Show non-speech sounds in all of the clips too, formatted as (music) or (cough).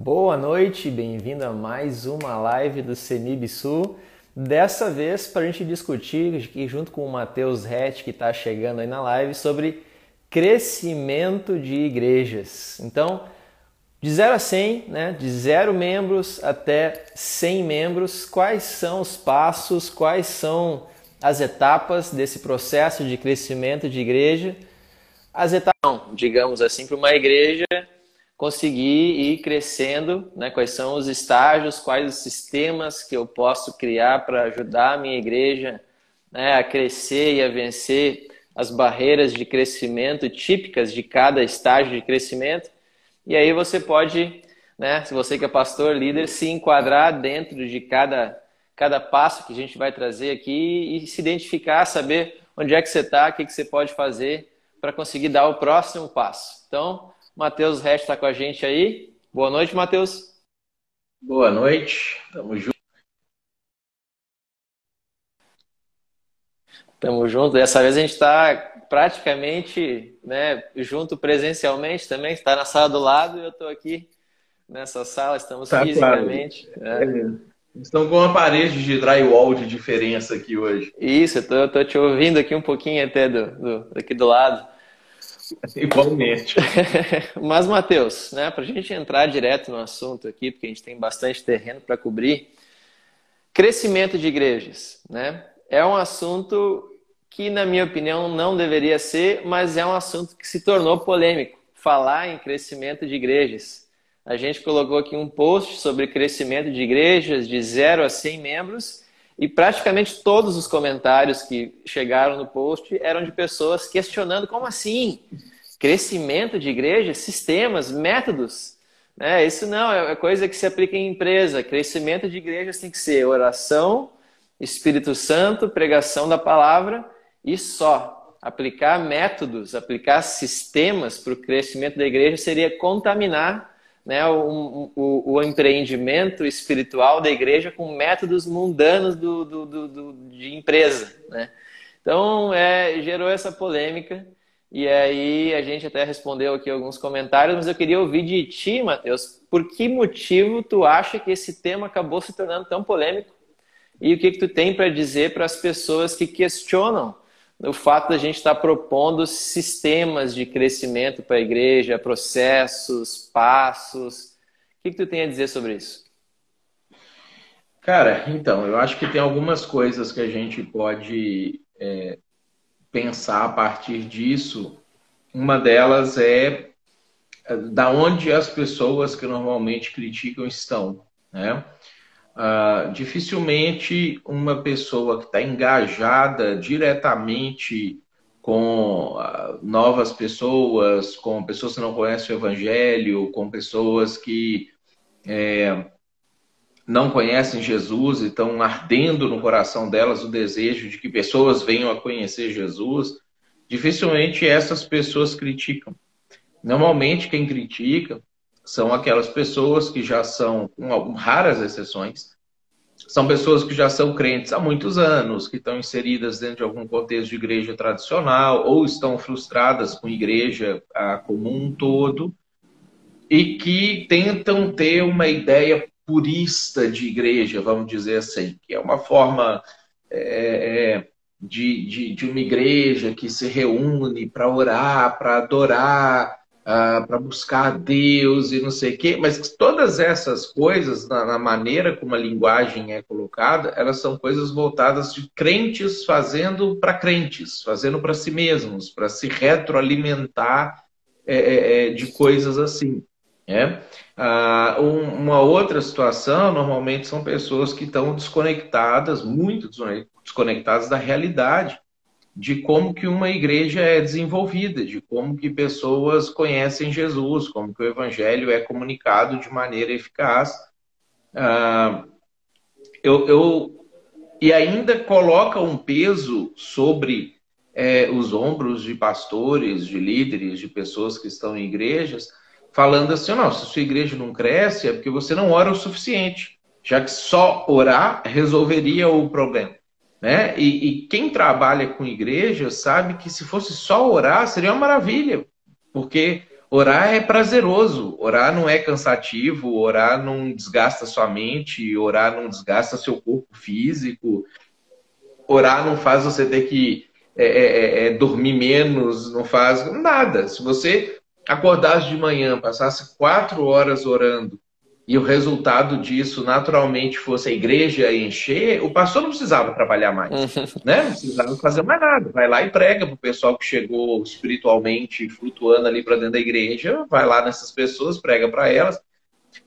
Boa noite, bem-vindo a mais uma live do CENIB Sul. Dessa vez para a gente discutir junto com o Matheus Rett, que está chegando aí na live, sobre crescimento de igrejas. Então, de 0 a 100, né, de 0 membros até 100 membros, quais são os passos, quais são as etapas desse processo de crescimento de igreja? As etapas, digamos assim, para uma igreja conseguir ir crescendo, né? quais são os estágios, quais os sistemas que eu posso criar para ajudar a minha igreja né? a crescer e a vencer as barreiras de crescimento típicas de cada estágio de crescimento. E aí você pode, né, se você que é pastor, líder, se enquadrar dentro de cada, cada passo que a gente vai trazer aqui e se identificar, saber onde é que você está, o que, que você pode fazer para conseguir dar o próximo passo. Então, Matheus Rest está com a gente aí. Boa noite, Matheus. Boa noite, tamo junto. Tamo junto. Dessa vez a gente está praticamente né, junto presencialmente também. Está na sala do lado e eu estou aqui nessa sala. Estamos tá fisicamente. Claro. Né? É. Estão com uma parede de drywall de diferença aqui hoje. Isso, eu estou te ouvindo aqui um pouquinho até do, do, daqui do lado. (laughs) Igualmente. (laughs) Mas, Matheus, né, para a gente entrar direto no assunto aqui, porque a gente tem bastante terreno para cobrir, crescimento de igrejas, né? É um assunto que, na minha opinião, não deveria ser, mas é um assunto que se tornou polêmico. Falar em crescimento de igrejas. A gente colocou aqui um post sobre crescimento de igrejas de 0 a 100 membros e praticamente todos os comentários que chegaram no post eram de pessoas questionando como assim? Crescimento de igreja, sistemas, métodos. Né? Isso não, é coisa que se aplica em empresa. Crescimento de igrejas tem que ser oração, Espírito Santo, pregação da palavra e só. Aplicar métodos, aplicar sistemas para o crescimento da igreja seria contaminar né, o, o, o, empreendimento espiritual da igreja com métodos mundanos do, do, do, de empresa. Né? Então, é, gerou essa polêmica. E aí a gente até respondeu aqui alguns comentários, mas eu queria ouvir de ti, Matheus, por que motivo tu acha que esse tema acabou se tornando tão polêmico? E o que, que tu tem para dizer para as pessoas que questionam o fato da gente estar tá propondo sistemas de crescimento para a igreja, processos, passos. O que, que tu tem a dizer sobre isso? Cara, então, eu acho que tem algumas coisas que a gente pode é, pensar a partir disso. Uma delas é, é da onde as pessoas que normalmente criticam estão, né? Uh, dificilmente uma pessoa que está engajada diretamente com uh, novas pessoas, com pessoas que não conhecem o Evangelho, com pessoas que é, não conhecem Jesus e estão ardendo no coração delas o desejo de que pessoas venham a conhecer Jesus, dificilmente essas pessoas criticam. Normalmente quem critica são aquelas pessoas que já são, com raras exceções, são pessoas que já são crentes há muitos anos, que estão inseridas dentro de algum contexto de igreja tradicional, ou estão frustradas com igreja ah, como um todo, e que tentam ter uma ideia purista de igreja, vamos dizer assim, que é uma forma é, é de, de, de uma igreja que se reúne para orar, para adorar, uh, para buscar Deus e não sei o quê, mas todas essas coisas, na, na, maneira como a linguagem é colocada, elas são coisas voltadas de crentes fazendo para crentes, fazendo para si mesmos, para se retroalimentar é, é, é, de coisas assim. É? Uh, uma outra situação, normalmente, são pessoas que estão desconectadas, muito desconectadas da realidade de como que uma igreja é desenvolvida, de como que pessoas conhecem Jesus, como que o evangelho é comunicado de maneira eficaz. Ah, eu, eu, e ainda coloca um peso sobre é, os ombros de pastores, de líderes, de pessoas que estão em igrejas, falando assim, não, se sua igreja não cresce é porque você não ora o suficiente, já que só orar resolveria o problema. Né? E, e, quem trabalha com igreja sabe que se fosse só orar seria uma maravilha, porque Orar é prazeroso, orar não é cansativo, orar não desgasta sua mente, orar não desgasta seu corpo físico, orar não faz você ter que é, é, é, é dormir menos, não faz nada. Se você acordasse de manhã, passasse quatro horas orando e o resultado disso naturalmente fosse a igreja encher, o pastor não precisava trabalhar mais, uhum. né? Não precisava fazer mais nada. Vai lá e prega para o pessoal que chegou espiritualmente flutuando ali para dentro da igreja, vai lá nessas pessoas, prega para elas.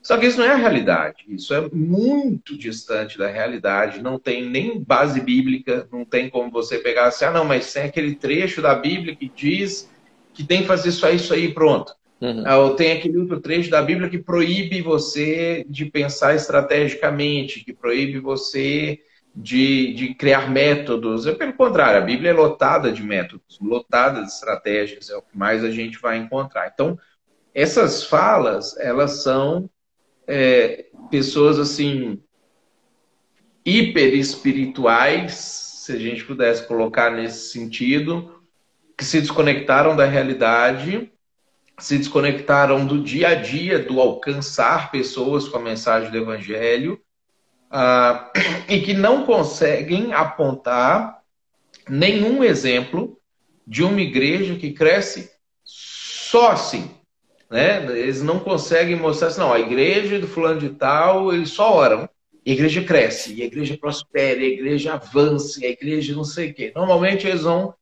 Só que isso não é a realidade. Isso é muito distante da realidade. Não tem nem base bíblica, não tem como você pegar assim, ah, não, mas tem aquele trecho da Bíblia que diz que tem que fazer só isso aí pronto. Uhum. Ah, tem aquele outro trecho da Bíblia que proíbe você de pensar estrategicamente, que proíbe você de, de criar métodos. É pelo contrário, a Bíblia é lotada de métodos, lotada de estratégias, é o que mais a gente vai encontrar. Então, essas falas, elas são é, pessoas assim hiper espirituais, se a gente pudesse colocar nesse sentido, que se desconectaram da realidade se desconectaram do dia a dia, do alcançar pessoas com a mensagem do Evangelho, uh, e que não conseguem apontar nenhum exemplo de uma igreja que cresce só assim. Né? Eles não conseguem mostrar assim, não, a igreja do fulano de tal, eles só oram. E a igreja cresce, e a igreja prospera, e a igreja avança, e a igreja não sei o quê. Normalmente eles vão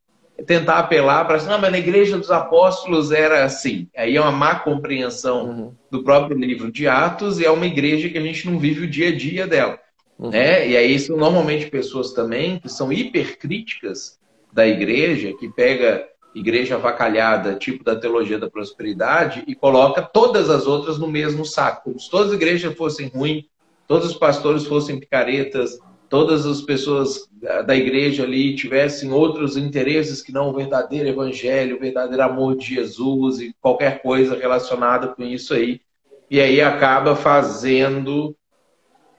tentar apelar para assim, não, mas na igreja dos apóstolos era assim. Aí é uma má compreensão uhum. do próprio livro de Atos e é uma igreja que a gente não vive o dia a dia dela. Uhum. Né? E aí são normalmente pessoas também que são hipercríticas da igreja, que pega igreja avacalhada, tipo da teologia da prosperidade, e coloca todas as outras no mesmo saco. Como se todas as igrejas fossem ruins, todos os pastores fossem picaretas, todas as pessoas da igreja ali tivessem outros interesses que não o verdadeiro evangelho, o verdadeiro amor de Jesus e qualquer coisa relacionada com isso aí. E aí acaba fazendo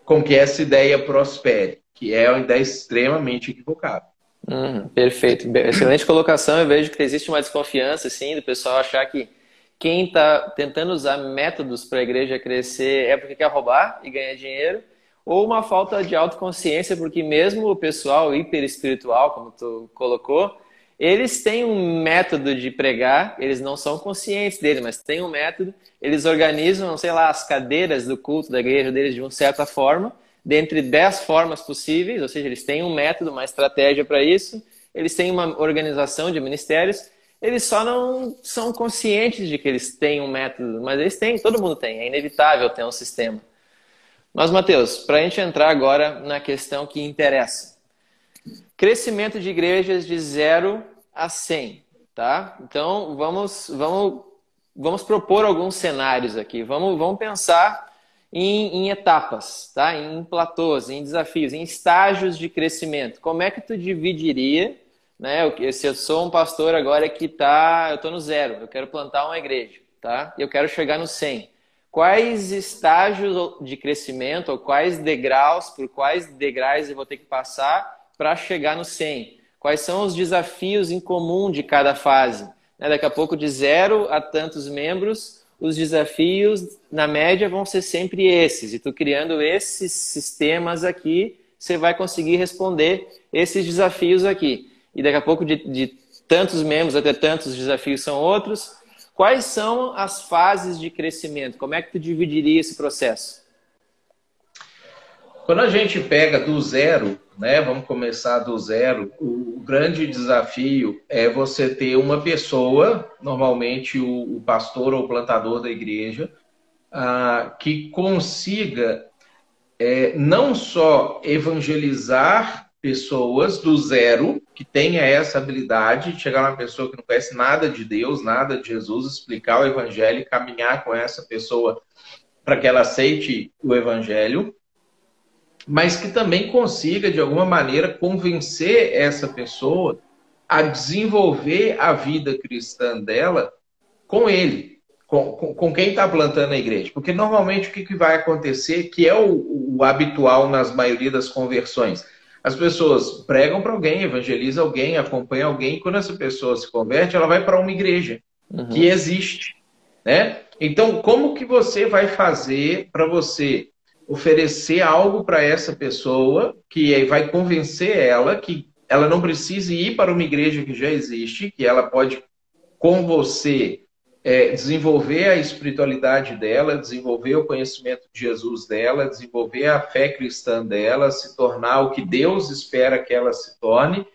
com que essa ideia prospere, que é uma ideia extremamente equivocada. Hum, perfeito. Excelente colocação. Eu vejo que existe uma desconfiança, assim, do pessoal achar que quem está tentando usar métodos para a igreja crescer é porque quer roubar e ganhar dinheiro ou uma falta de autoconsciência, porque mesmo o pessoal hiper espiritual, como tu colocou, eles têm um método de pregar, eles não são conscientes dele, mas têm um método, eles organizam, sei lá, as cadeiras do culto da igreja deles de uma certa forma, dentre dez formas possíveis, ou seja, eles têm um método, uma estratégia para isso, eles têm uma organização de ministérios, eles só não são conscientes de que eles têm um método, mas eles têm, todo mundo tem, é inevitável ter um sistema. Mas, Mateus, para a gente entrar agora na questão que interessa. Crescimento de igrejas de 0 a 100, tá? Então, vamos, vamos, vamos propor alguns cenários aqui. Vamos, vamos pensar em, em etapas, tá? Em platôs, em desafios, em estágios de crescimento. Como é que tu dividiria, né? Se eu sou um pastor agora que tá, eu estou no zero, eu quero plantar uma igreja, tá? E eu quero chegar no 100 quais estágios de crescimento ou quais degraus, por quais degraus eu vou ter que passar para chegar no 100? Quais são os desafios em comum de cada fase? Né, daqui a pouco, de zero a tantos membros, os desafios, na média, vão ser sempre esses. E tu criando esses sistemas aqui, você vai conseguir responder esses desafios aqui. E daqui a pouco, de, de tantos membros até tantos desafios são outros, Quais são as fases de crescimento? Como é que tu dividiria esse processo? Quando a gente pega do zero, né, vamos começar do zero, o grande desafio é você ter uma pessoa, normalmente o, o pastor ou plantador da igreja, ah, que consiga é, não só evangelizar pessoas do zero que tenha essa habilidade de chegar uma pessoa que não conhece nada de Deus, nada de Jesus, explicar o evangelho e caminhar com essa pessoa para que ela aceite o evangelho, mas que também consiga de alguma maneira convencer essa pessoa a desenvolver a vida cristã dela com ele, com, com, com quem está plantando a igreja. Porque normalmente o que, que vai acontecer, que é o, o habitual nas maioria das conversões, as pessoas pregam para alguém, evangelizam alguém, acompanham alguém. Quando essa pessoa se converte, ela vai para uma igreja uhum. que existe. né? Então, como que você vai fazer para você oferecer algo para essa pessoa que vai convencer ela que ela não precisa ir para uma igreja que já existe, que ela pode com você é, desenvolver a espiritualidade dela, desenvolver o conhecimento de Jesus dela, desenvolver a fé cristã dela, se tornar o que Deus espera que ela se torne,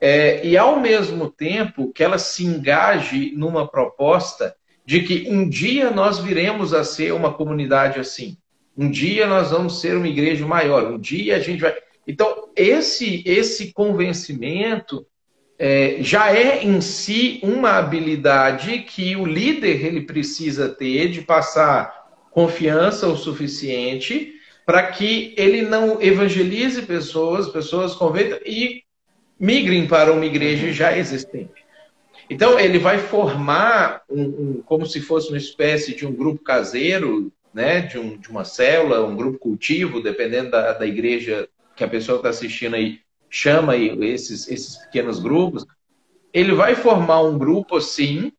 é, e ao mesmo tempo que ela se engaje numa proposta de que um dia nós viremos a ser uma comunidade assim. Um dia nós vamos ser uma igreja maior. Um dia a gente vai. Então, esse, esse convencimento é, já é em si uma habilidade que o líder ele precisa ter de passar confiança o suficiente para que ele não evangelize pessoas, pessoas convertam e migrem para uma igreja já existente. Então, ele vai formar um, um, como se fosse uma espécie de um grupo caseiro né, de, um, de uma célula, um grupo cultivo, dependendo da, da igreja que a pessoa está assistindo aí, chama esses, esses pequenos grupos, ele vai formar um grupo assim,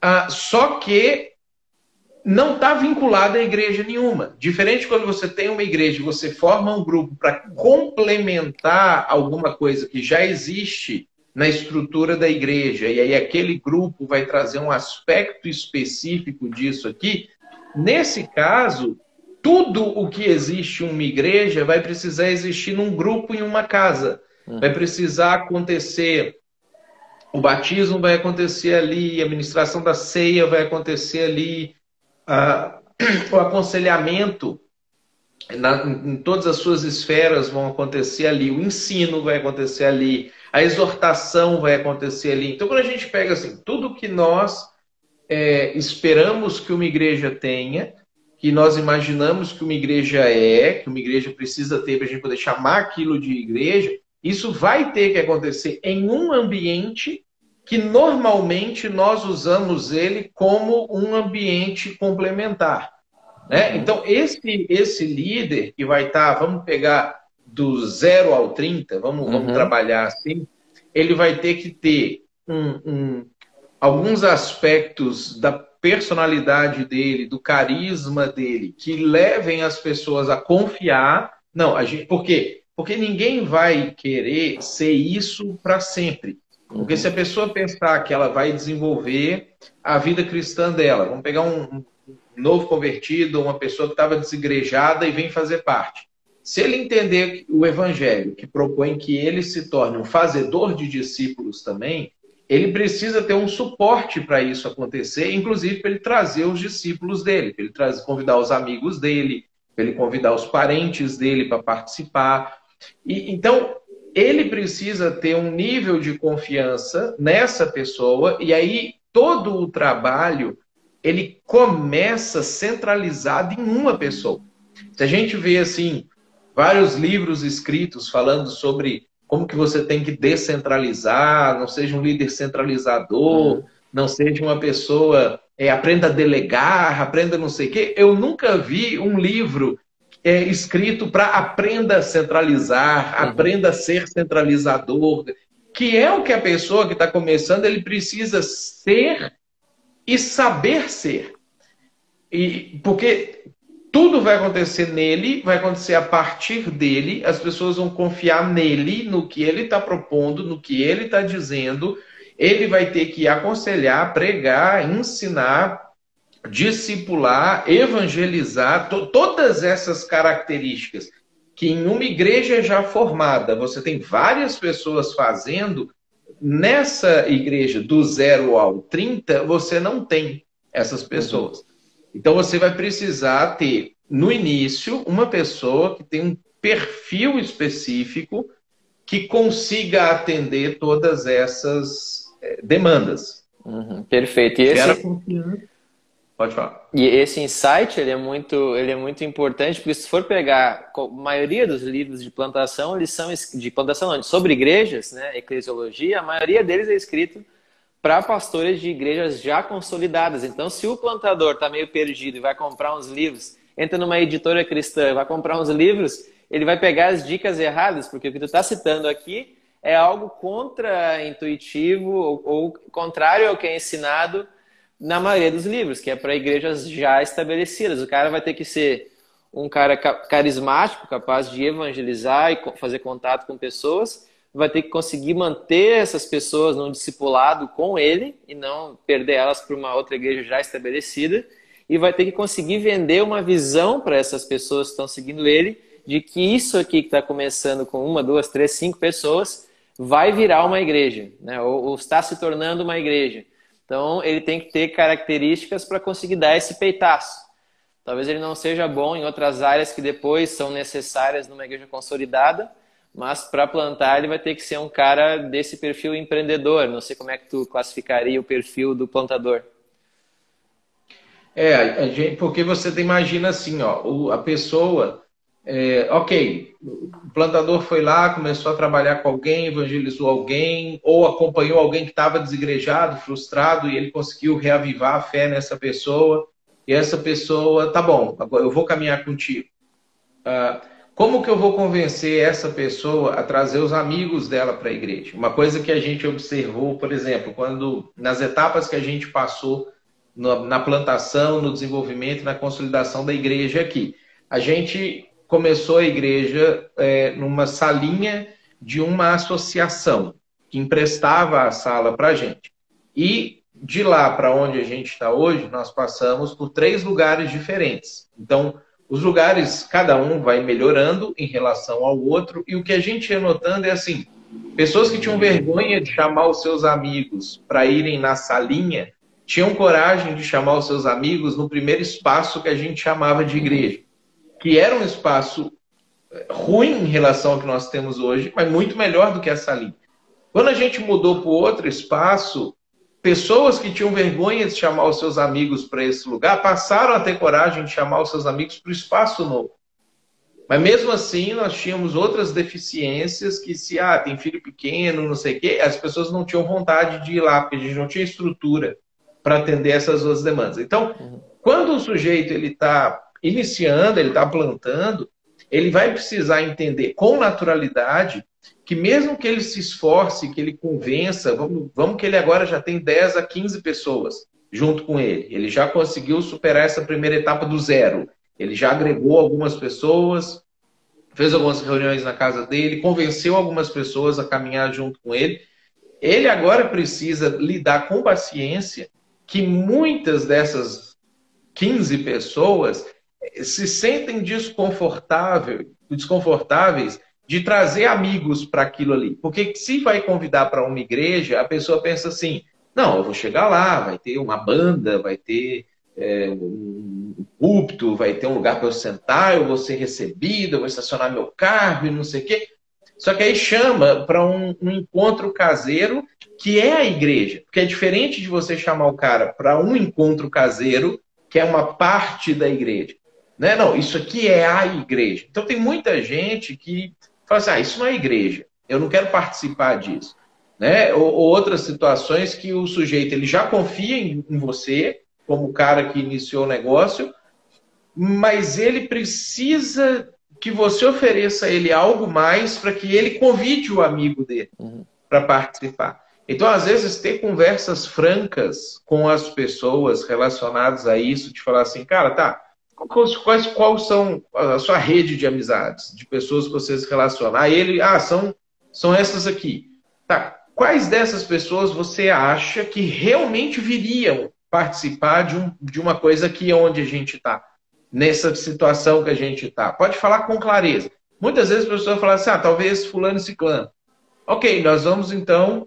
ah, só que não está vinculado a igreja nenhuma. Diferente quando você tem uma igreja, você forma um grupo para complementar alguma coisa que já existe na estrutura da igreja, e aí aquele grupo vai trazer um aspecto específico disso aqui, Nesse caso, tudo o que existe em uma igreja vai precisar existir num grupo em uma casa. Vai precisar acontecer. O batismo vai acontecer ali, a administração da ceia vai acontecer ali, o aconselhamento na, em todas as suas esferas vão acontecer ali, o ensino vai acontecer ali, a exortação vai acontecer ali. Então, quando a gente pega assim, tudo que nós é, esperamos que uma igreja tenha, que nós imaginamos que uma igreja é, que uma igreja precisa ter para a gente poder chamar aquilo de igreja, isso vai ter que acontecer em um ambiente que normalmente nós usamos ele como um ambiente complementar. Né? Uhum. Então, esse, esse líder que vai estar, tá, vamos pegar do 0 ao 30, vamos, uhum. vamos trabalhar assim, ele vai ter que ter um, um, alguns aspectos da personalidade dele, do carisma dele, que levem as pessoas a confiar. Não, a gente, por quê? Porque ninguém vai querer ser isso para sempre. Porque se a pessoa pensar que ela vai desenvolver a vida cristã dela, vamos pegar um, novo convertido, uma pessoa que estava desigrejada e vem fazer parte. Se ele entender o evangelho, que propõe que ele se torne um fazedor de discípulos também, ele precisa ter um suporte para isso acontecer, inclusive para ele trazer os discípulos dele, para ele trazer, convidar os amigos dele, para ele convidar os parentes dele para participar. E, então, ele precisa ter um nível de confiança nessa pessoa, e aí todo o trabalho ele começa centralizado em uma pessoa. Se a gente vê assim vários livros escritos falando sobre como que você tem que descentralizar, não seja um líder centralizador, uhum. não seja uma pessoa, é, aprenda a delegar, aprenda não sei o quê. Eu nunca vi um livro é, escrito para aprenda a centralizar, uhum. aprenda a ser centralizador, que é o que a pessoa que está começando, ele precisa ser e saber ser. E, porque tudo vai acontecer nele, vai acontecer a partir dele, as pessoas vão confiar nele, no que ele está propondo, no que ele está dizendo. Ele vai ter que aconselhar, pregar, ensinar, discipular, evangelizar, to todas essas características que em uma igreja já formada você tem várias pessoas fazendo, nessa igreja do zero ao 30, você não tem essas pessoas. Uhum. Então você vai precisar ter, no início, uma pessoa que tem um perfil específico que consiga atender todas essas é, demandas. Uhum, perfeito. E esse... Pode falar. E esse insight ele é muito, ele é muito importante porque se for pegar a maioria dos livros de plantação, eles são de plantação sobre igrejas, né, eclesiologia, a maioria deles é escrito para pastores de igrejas já consolidadas. Então, se o plantador está meio perdido e vai comprar uns livros, entra numa editora cristã, vai comprar uns livros, ele vai pegar as dicas erradas, porque o que tu está citando aqui é algo contra-intuitivo ou, ou, contrário ao que é ensinado na maioria dos livros, que é para igrejas já estabelecidas. O cara vai ter que ser um cara carismático, capaz de evangelizar e fazer contato com pessoas, vai ter que conseguir manter essas pessoas num discipulado com ele e não perder elas para uma outra igreja já estabelecida, e vai ter que conseguir vender uma visão para essas pessoas que estão seguindo ele de que isso aqui que está começando com uma, duas, três, cinco pessoas vai virar uma igreja, né? ou, ou está se tornando uma igreja. Então, ele tem que ter características para conseguir dar esse peitaço. Talvez ele não seja bom em outras áreas que depois são necessárias numa igreja consolidada, mas para plantar ele vai ter que ser um cara desse perfil empreendedor. Não sei como é que tu classificaria o perfil do plantador. É, gente, porque você imagina assim, ó, a pessoa é, ok, o plantador foi lá, começou a trabalhar com alguém, evangelizou alguém, ou acompanhou alguém que estava desigrejado, frustrado, e ele conseguiu reavivar a fé nessa pessoa. E essa pessoa, tá bom, agora eu vou caminhar contigo. Ah, como que eu vou convencer essa pessoa a trazer os amigos dela para a igreja? Uma coisa que a gente observou, por exemplo, quando nas etapas que a gente passou na plantação, no desenvolvimento, na consolidação da igreja aqui, a gente começou a igreja é, numa salinha de uma associação que emprestava a sala para a gente. E de lá para onde a gente está hoje, nós passamos por três lugares diferentes. Então, os lugares, cada um vai melhorando em relação ao outro, e o que a gente ia notando é assim: pessoas que tinham vergonha de chamar os seus amigos para irem na salinha, tinham coragem de chamar os seus amigos no primeiro espaço que a gente chamava de igreja que era um espaço eh, ruim em relação ao que nós temos hoje, mas muito melhor do que essa ali. Quando a gente mudou para outro espaço, pessoas que tinham vergonha de chamar os seus amigos para esse lugar passaram a ter coragem de chamar os seus amigos para o espaço novo. Mas mesmo assim, nós tínhamos outras deficiências que se, ah, tem filho pequeno, não sei o quê, as pessoas não tinham vontade de ir lá, porque a gente não tinha estrutura para atender essas duas demandas. Então, uhum. quando o sujeito ele está iniciando, ele está plantando, ele vai precisar entender com naturalidade que mesmo que ele se esforce, que ele convença, vamos, vamos que ele agora já tem 10 a 15 pessoas junto com ele. Ele já conseguiu superar essa primeira etapa do zero. Ele já agregou algumas pessoas, fez algumas reuniões na casa dele, convenceu algumas pessoas a caminhar junto com ele. Ele agora precisa lidar com paciência que muitas dessas 15 pessoas se sentem desconfortáveis, desconfortáveis de trazer amigos para aquilo ali. Porque se vai convidar para uma igreja, a pessoa pensa assim: não, eu vou chegar lá, vai ter uma banda, vai ter é, um púlpito, vai ter um lugar para eu sentar, eu vou ser recebido, eu vou estacionar meu carro e não sei o quê. Só que aí chama para um, um, encontro caseiro que é a igreja. Porque é diferente de você chamar o cara para um encontro caseiro, que é uma parte da igreja. Né? Não, isso aqui é a igreja. Então tem muita gente que fala assim: ah, isso não é igreja, eu não quero participar disso. Né? Ou, ou outras situações que o sujeito ele já confia em, em você, como o cara que iniciou o negócio, mas ele precisa que você ofereça a ele algo mais para que ele convide o amigo dele uhum. para participar. Então, às vezes, ter conversas francas com as pessoas relacionadas a isso, de falar assim, cara, tá, quais, quais, quais são a sua rede de amizades, de pessoas que você se relaciona? Aí ele, ah, são, são essas aqui. Tá. Quais dessas pessoas você acha que realmente viriam participar de, um, de uma coisa aqui onde a gente está? Nessa situação que a gente está? Pode falar com clareza. Muitas vezes a pessoa fala assim, ah, talvez fulano e ciclano. Ok, nós vamos então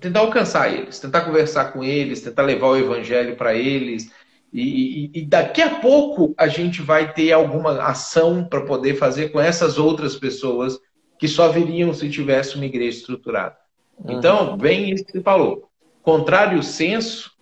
tentar alcançar eles, tentar conversar com eles, tentar levar o evangelho para eles, e, e, e, daqui a pouco a gente vai ter alguma ação para poder fazer com essas outras pessoas que só viriam se tivesse uma igreja estruturada. Uhum. Então, bem isso que você falou. Contrário senso,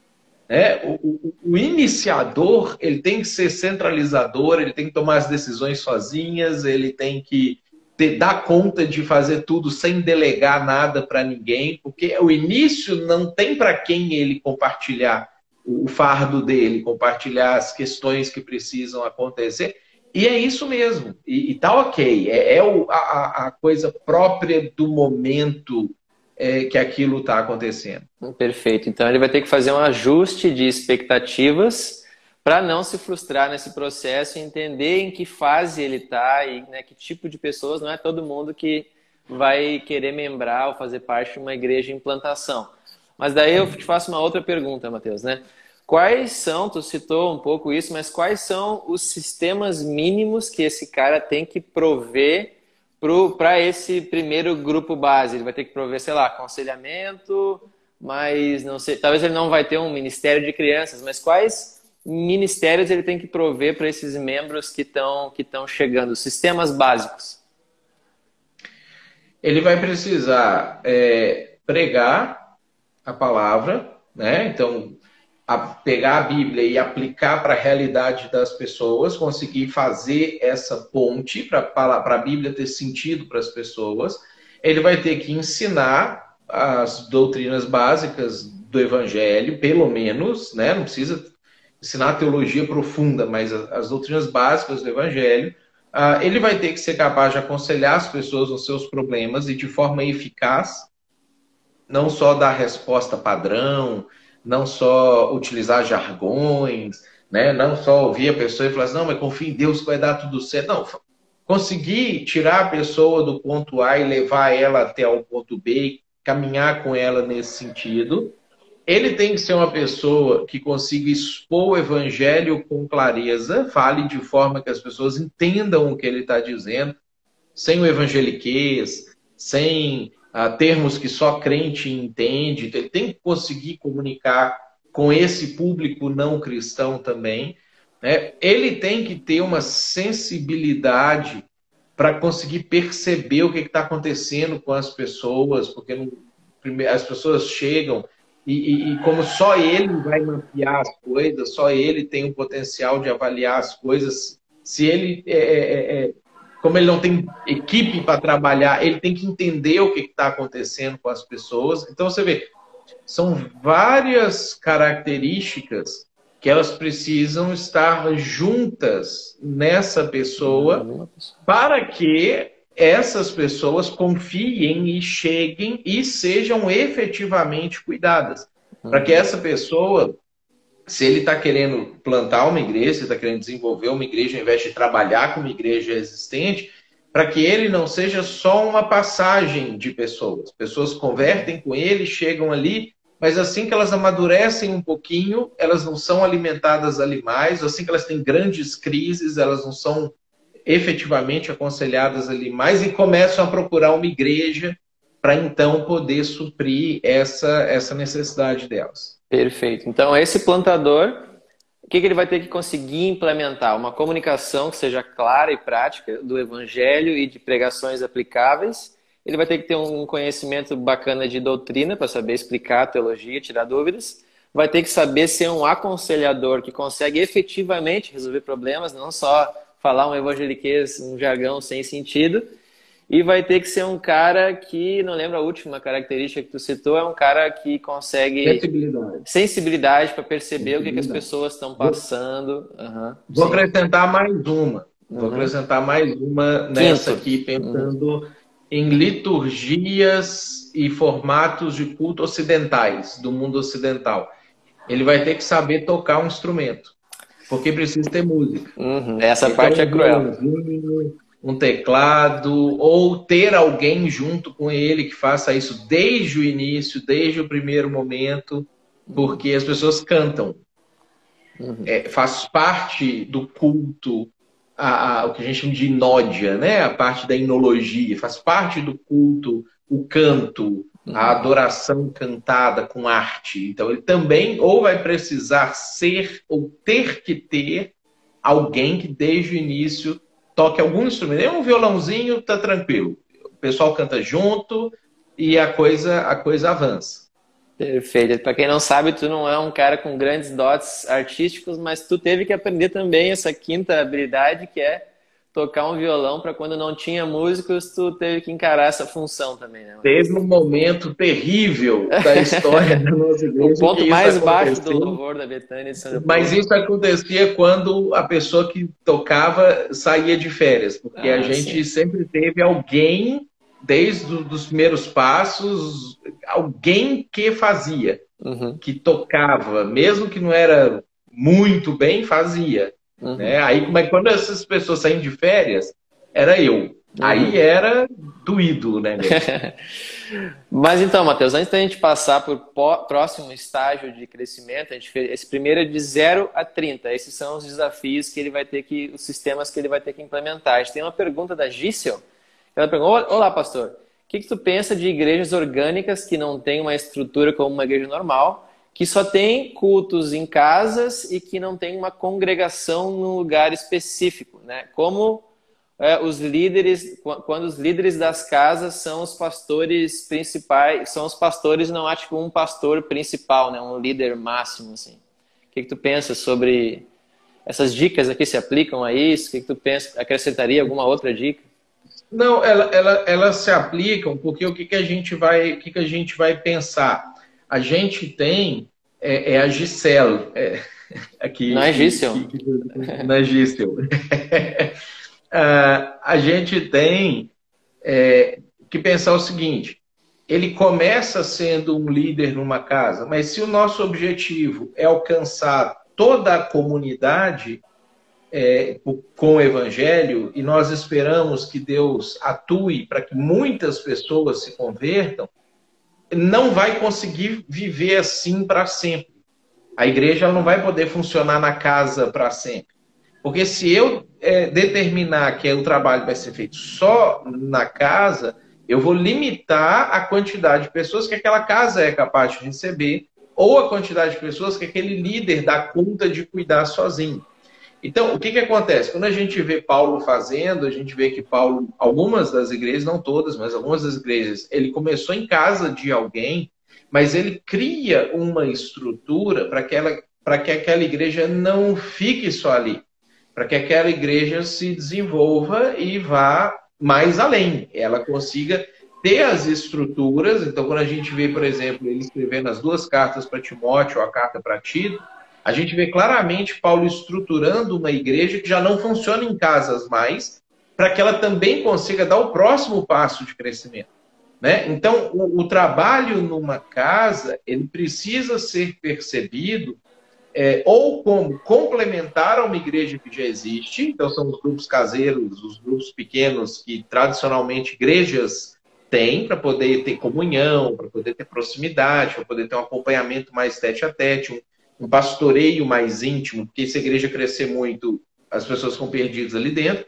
né, o, o, o, iniciador ele tem que ser centralizador, ele tem que tomar as decisões sozinhas, ele tem que ter, dar conta de fazer tudo sem delegar nada para ninguém, porque o início não tem para quem ele compartilhar o fardo dele, compartilhar as questões que precisam acontecer. E é isso mesmo. E, e tá ok. É, é o, a, a, coisa própria do momento é, que aquilo está acontecendo. Perfeito. Então ele vai ter que fazer um ajuste de expectativas para não se frustrar nesse processo e entender em que fase ele está e né, que tipo de pessoas. Não é todo mundo que vai querer membrar ou fazer parte de uma igreja em implantação. Mas daí eu te faço uma outra pergunta, Matheus, né? Quais são, tu citou um pouco isso, mas quais são os sistemas mínimos que esse cara tem que prover para esse primeiro grupo base? Ele vai ter que prover, sei lá, aconselhamento, mas não sei, talvez ele não vai ter um ministério de crianças, mas quais ministérios ele tem que prover para esses membros que estão que estão chegando, sistemas básicos? Ele vai precisar é, pregar a palavra, né? Então, a pegar a Bíblia e aplicar para a realidade das pessoas, conseguir fazer essa ponte para a Bíblia ter sentido para as pessoas. Ele vai ter que ensinar as doutrinas básicas do Evangelho, pelo menos, né? Não precisa ensinar teologia profunda, mas as doutrinas básicas do Evangelho. Uh, ele vai ter que ser capaz de aconselhar as pessoas nos seus problemas e de forma eficaz, não só dar resposta padrão, não só utilizar jargões, né? não só ouvir a pessoa e falar assim, não, mas confia em Deus que vai dar tudo certo. Não, conseguir tirar a pessoa do ponto A e levar ela até o ponto B, caminhar com ela nesse sentido. Ele tem que ser uma pessoa que consiga expor o evangelho com clareza, fale de forma que as pessoas entendam o que ele está dizendo, sem o evangeliquez, sem termos que só crente entende, então ele tem que conseguir comunicar com esse público não cristão também. Né? Ele tem que ter uma sensibilidade para conseguir perceber o que está acontecendo com as pessoas, porque as pessoas chegam e, e, e, como só ele vai mapear as coisas, só ele tem o potencial de avaliar as coisas. Se ele é, é, é como ele não tem equipe para trabalhar, ele tem que entender o que está acontecendo com as pessoas. Então você vê, são várias características que elas precisam estar juntas nessa pessoa para que essas pessoas confiem e cheguem e sejam efetivamente cuidadas. Para que essa pessoa se ele está querendo plantar uma igreja, se está querendo desenvolver uma igreja, ao invés de trabalhar com uma igreja existente, para que ele não seja só uma passagem de pessoas. Pessoas convertem com ele, chegam ali, mas assim que elas amadurecem um pouquinho, elas não são alimentadas ali mais, assim que elas têm grandes crises, elas não são efetivamente aconselhadas ali mais e começam a procurar uma igreja para então poder suprir essa, essa necessidade delas. Perfeito. Então, esse plantador, o que, que ele vai ter que conseguir implementar? Uma comunicação que seja clara e prática do evangelho e de pregações aplicáveis. Ele vai ter que ter um conhecimento bacana de doutrina para saber explicar a teologia, tirar dúvidas. Vai ter que saber ser um aconselhador que consegue efetivamente resolver problemas, não só falar um evangeliquez, um jargão sem sentido e vai ter que ser um cara que, não lembro a última característica que tu citou, é um cara que consegue. Sensibilidade. Sensibilidade para perceber o que, que, as pessoas estão passando. Uhum, Vou sim. acrescentar mais uma. Vou uhum. acrescentar mais uma nessa Quinto. aqui, pensando uhum. em liturgias e formatos de culto ocidentais, do mundo ocidental. Ele vai ter que saber tocar um instrumento, porque precisa ter música. Uhum. Essa então, parte é cruel um teclado, ou ter alguém junto com ele que faça isso desde o início, desde o primeiro momento, porque as pessoas cantam. Uhum. É, faz parte do culto, a, a, o que a gente chama de inódia, né? a parte da inologia, faz parte do culto, o canto, uhum. a adoração cantada com arte. Então, ele também ou vai precisar ser ou ter que ter alguém que desde o início toque algum instrumento. É um violãozinho, tá tranquilo. O pessoal canta junto e a coisa, a coisa avança. Perfeito. Para quem não sabe, tu não é um cara com grandes dotes artísticos, mas tu teve que aprender também essa quinta habilidade que é tocar um violão para quando não tinha músicos, tu teve que encarar essa função também, né? Teve um momento terrível da história da nossa (laughs) igreja. o ponto mais baixo do louvor da Betânia de Santa Mas isso acontecia quando a pessoa que tocava saía de férias, porque ah, a gente sim. sempre teve alguém desde os primeiros passos, alguém que fazia, uhum. que tocava, mesmo que não era muito bem, fazia. Uhum. Né? Aí, mas quando essas pessoas saíam de férias, era eu. Uhum. Aí era doído, né? (laughs) Mas então, Matheus, antes da gente passar para o próximo estágio de crescimento, a gente fez, esse primeiro é de 0 a 30. Esses são os desafios que ele vai ter que, os sistemas que ele vai ter que implementar. A gente tem uma pergunta da Gissel. Ela perguntou: Olá, pastor, o que, que tu pensa de igrejas orgânicas que não têm uma estrutura como uma igreja normal, que só tem cultos em casas e que não tem uma congregação num lugar específico, né? Como é, os líderes, quando os líderes das casas são os pastores principais, são os pastores, não há tipo um pastor principal, né? Um líder máximo, assim. O que, que tu pensa sobre essas dicas aqui se aplicam a isso? O que, que tu pensa? Acrescentaria alguma outra dica? Não, ela, ela, elas se aplicam porque o que, que a gente vai, o que, que a gente vai pensar? A gente tem é, é a Gisele, é, (laughs) aqui. É Gisel. Não é Gisel. uh, (laughs) (laughs) a gente tem é, que pensar o seguinte: ele começa sendo um líder numa casa, mas se o nosso objetivo é alcançar toda a comunidade é, com o evangelho e nós esperamos que Deus atue para que muitas pessoas se convertam, não vai conseguir viver assim para sempre. A igreja não vai poder funcionar na casa para sempre. Porque se eu é, determinar que o trabalho vai ser feito só na casa, eu vou limitar a quantidade de pessoas que aquela casa é capaz de receber, ou a quantidade de pessoas que aquele líder dá conta de cuidar sozinho. Então, o que, que acontece? Quando a gente vê Paulo fazendo, a gente vê que Paulo, algumas das igrejas, não todas, mas algumas das igrejas, ele começou em casa de alguém, mas ele cria uma estrutura para que, ela, que aquela igreja não fique só ali para que aquela igreja se desenvolva e vá mais além, ela consiga ter as estruturas. Então, quando a gente vê, por exemplo, ele escrevendo as duas cartas para Timóteo, a carta para Tito, a gente vê claramente Paulo estruturando uma igreja que já não funciona em casas mais, para que ela também consiga dar o próximo passo de crescimento. Né? Então, o, o trabalho numa casa ele precisa ser percebido é, ou como complementar a uma igreja que já existe, então são os grupos caseiros, os grupos pequenos que tradicionalmente igrejas têm para poder ter comunhão, para poder ter proximidade, para poder ter um acompanhamento mais tete a tete, um, um pastoreio mais íntimo, porque se a igreja crescer muito, as pessoas ficam perdidas ali dentro.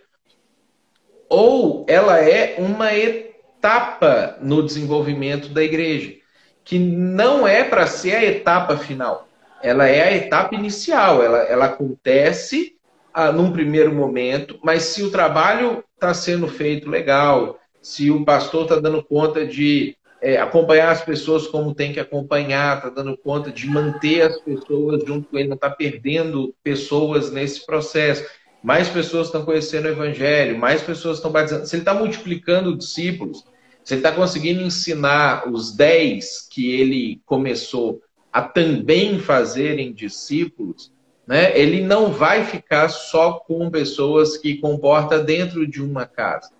Ou ela é uma etapa no desenvolvimento da igreja, que não é para ser a etapa final ela é a etapa inicial, ela, ela acontece ah, num primeiro momento, mas se o trabalho está sendo feito legal, se o pastor está dando conta de é, acompanhar as pessoas como tem que acompanhar, está dando conta de manter as pessoas junto com ele, não está perdendo pessoas nesse processo. Mais pessoas estão conhecendo o evangelho, mais pessoas estão batizando. Se ele está multiplicando discípulos, se ele está conseguindo ensinar os dez que ele começou a também fazerem discípulos, né, ele não vai ficar só com pessoas que comporta dentro de uma casa.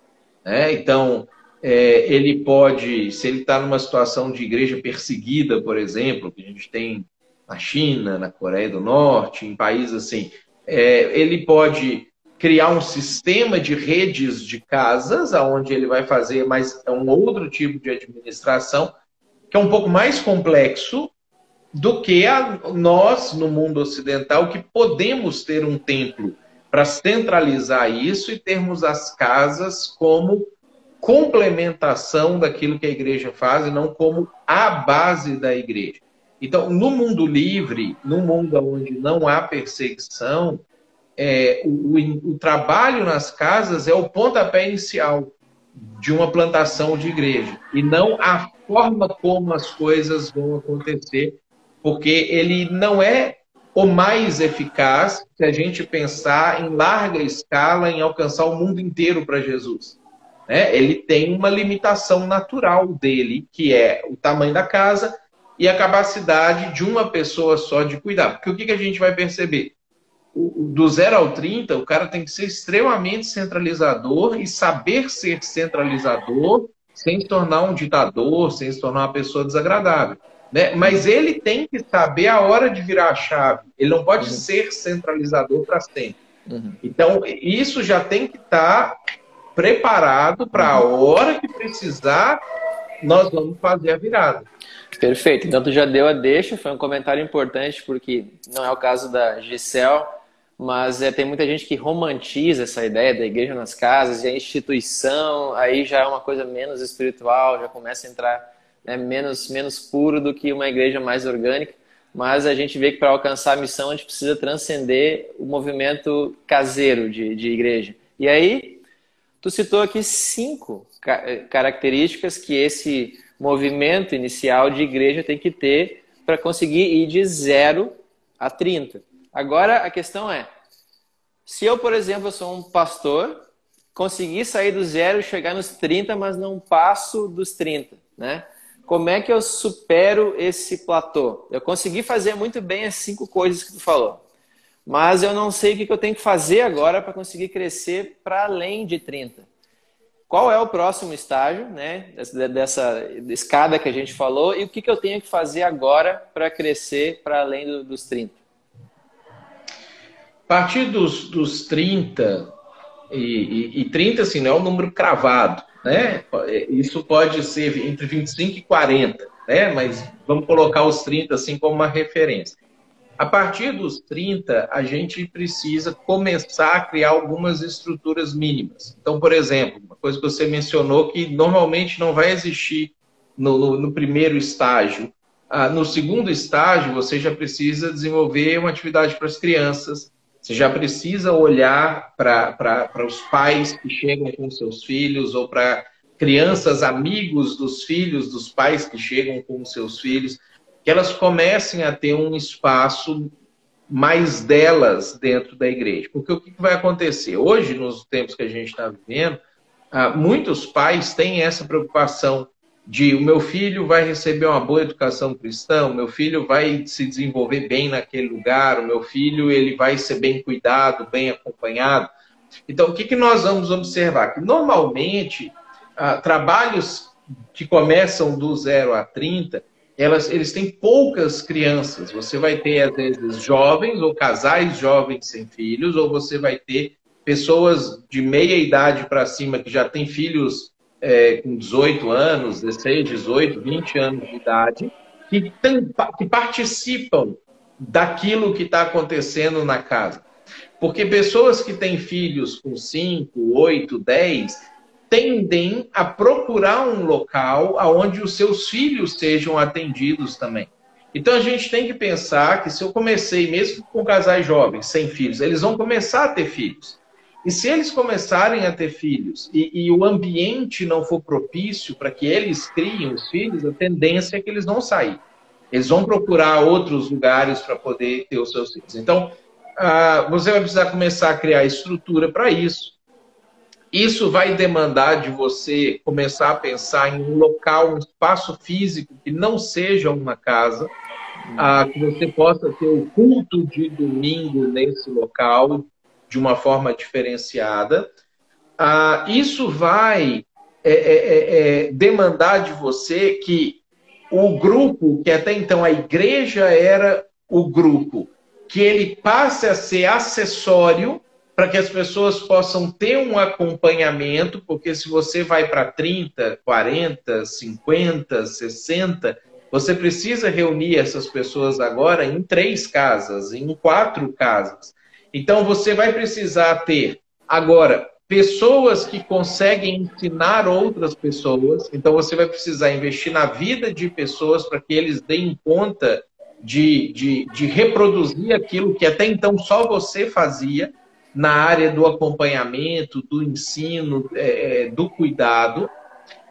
Né? Então, é, ele pode, se ele está numa situação de igreja perseguida, por exemplo, que a gente tem na China, na Coreia do Norte, em países assim, é, ele pode criar um sistema de redes de casas, aonde ele vai fazer mais um outro tipo de administração, que é um pouco mais complexo, do que a, nós, no mundo ocidental, que podemos ter um templo para centralizar isso e termos as casas como complementação daquilo que a igreja faz e não como a base da igreja. Então, no mundo livre, no mundo onde não há perseguição, é, o, o, o trabalho nas casas é o pontapé inicial de uma plantação de igreja e não a forma como as coisas vão acontecer porque ele não é o mais eficaz se a gente pensar em larga escala em alcançar o mundo inteiro para Jesus. Né? Ele tem uma limitação natural dele, que é o tamanho da casa e a capacidade de uma pessoa só de cuidar. Porque o que, que a gente vai perceber? do 0 ao 30, o cara tem que ser extremamente centralizador e saber ser centralizador sem se tornar um ditador, sem se tornar uma pessoa desagradável. Né? Mas ele tem que saber a hora de virar a chave. Ele não pode uhum. ser centralizador para sempre. Uhum. Então, isso já tem que estar tá preparado para a uhum. hora que precisar, nós vamos fazer a virada. Perfeito. Então, tu já deu a deixa, foi um comentário importante, porque não é o caso da Gisele, mas é, tem muita gente que romantiza essa ideia da igreja nas casas e a instituição, aí já é uma coisa menos espiritual, já começa a entrar né, menos, menos puro do que uma igreja mais orgânica. Mas a gente vê que para alcançar a missão a gente precisa transcender o movimento caseiro de, de igreja. E aí, tu citou aqui cinco características que esse movimento inicial de igreja tem que ter para conseguir ir de zero a 30. Agora a questão é: se eu, por exemplo, sou um pastor, consegui sair do zero e chegar nos 30, mas não passo dos 30, né? Como é que eu supero esse platô? Eu consegui fazer muito bem as cinco coisas que tu falou, mas eu não sei o que eu tenho que fazer agora para conseguir crescer para além de 30. Qual é o próximo estágio, né, dessa escada que a gente falou e o que eu tenho que fazer agora para crescer para além dos 30? A partir dos, dos 30, e, e, e 30 assim, não é um número cravado, né? Isso pode ser entre 25 e 40, né? Mas vamos colocar os 30 assim como uma referência. A partir dos 30, a gente precisa começar a criar algumas estruturas mínimas. Então, por exemplo, uma coisa que você mencionou que normalmente não vai existir no, no, no primeiro estágio. Ah, no segundo estágio, você já precisa desenvolver uma atividade para as crianças, você já precisa olhar para os pais que chegam com seus filhos ou para crianças amigos dos filhos dos pais que chegam com seus filhos, que elas comecem a ter um espaço mais delas dentro da igreja. Porque o que vai acontecer? Hoje, nos tempos que a gente está vivendo, ah, muitos pais têm essa preocupação de o meu filho vai receber uma boa educação cristã, o meu filho vai se desenvolver bem naquele lugar, o meu filho ele vai ser bem cuidado, bem acompanhado. Então, o que, que nós vamos observar? Que normalmente, ah, trabalhos que começam do 0 a 30, elas, eles têm poucas crianças. Você vai ter, às vezes, jovens ou casais jovens sem filhos, ou você vai ter pessoas de meia idade para cima que já têm filhos é, com 18 anos, 16, 18, 20 anos de idade, que, tem, que participam daquilo que está acontecendo na casa. Porque pessoas que têm filhos com 5, 8, 10 tendem a procurar um local onde os seus filhos sejam atendidos também. Então a gente tem que pensar que se eu comecei, mesmo com casais jovens, sem filhos, eles vão começar a ter filhos. E se eles começarem a ter filhos e, e o ambiente não for propício para que eles criem os filhos, a tendência é que eles vão sair. Eles vão procurar outros lugares para poder ter os seus filhos. Então, ah, você vai precisar começar a criar estrutura para isso. Isso vai demandar de você começar a pensar em um local, um espaço físico que não seja uma casa, ah, que você possa ter o culto de domingo nesse local, de uma forma diferenciada. Ah, isso vai é, é, é, é, demandar de você que o grupo, que até então a igreja era o grupo, que ele passe a ser acessório para que as pessoas possam ter um acompanhamento, porque se você vai para 30, 40, 50, 60, você precisa reunir essas pessoas agora em três casas, em quatro casas. Então você vai precisar ter agora pessoas que conseguem ensinar outras pessoas. Então você vai precisar investir na vida de pessoas para que eles deem conta de, de, de reproduzir aquilo que até então só você fazia na área do acompanhamento, do ensino, é, é do cuidado.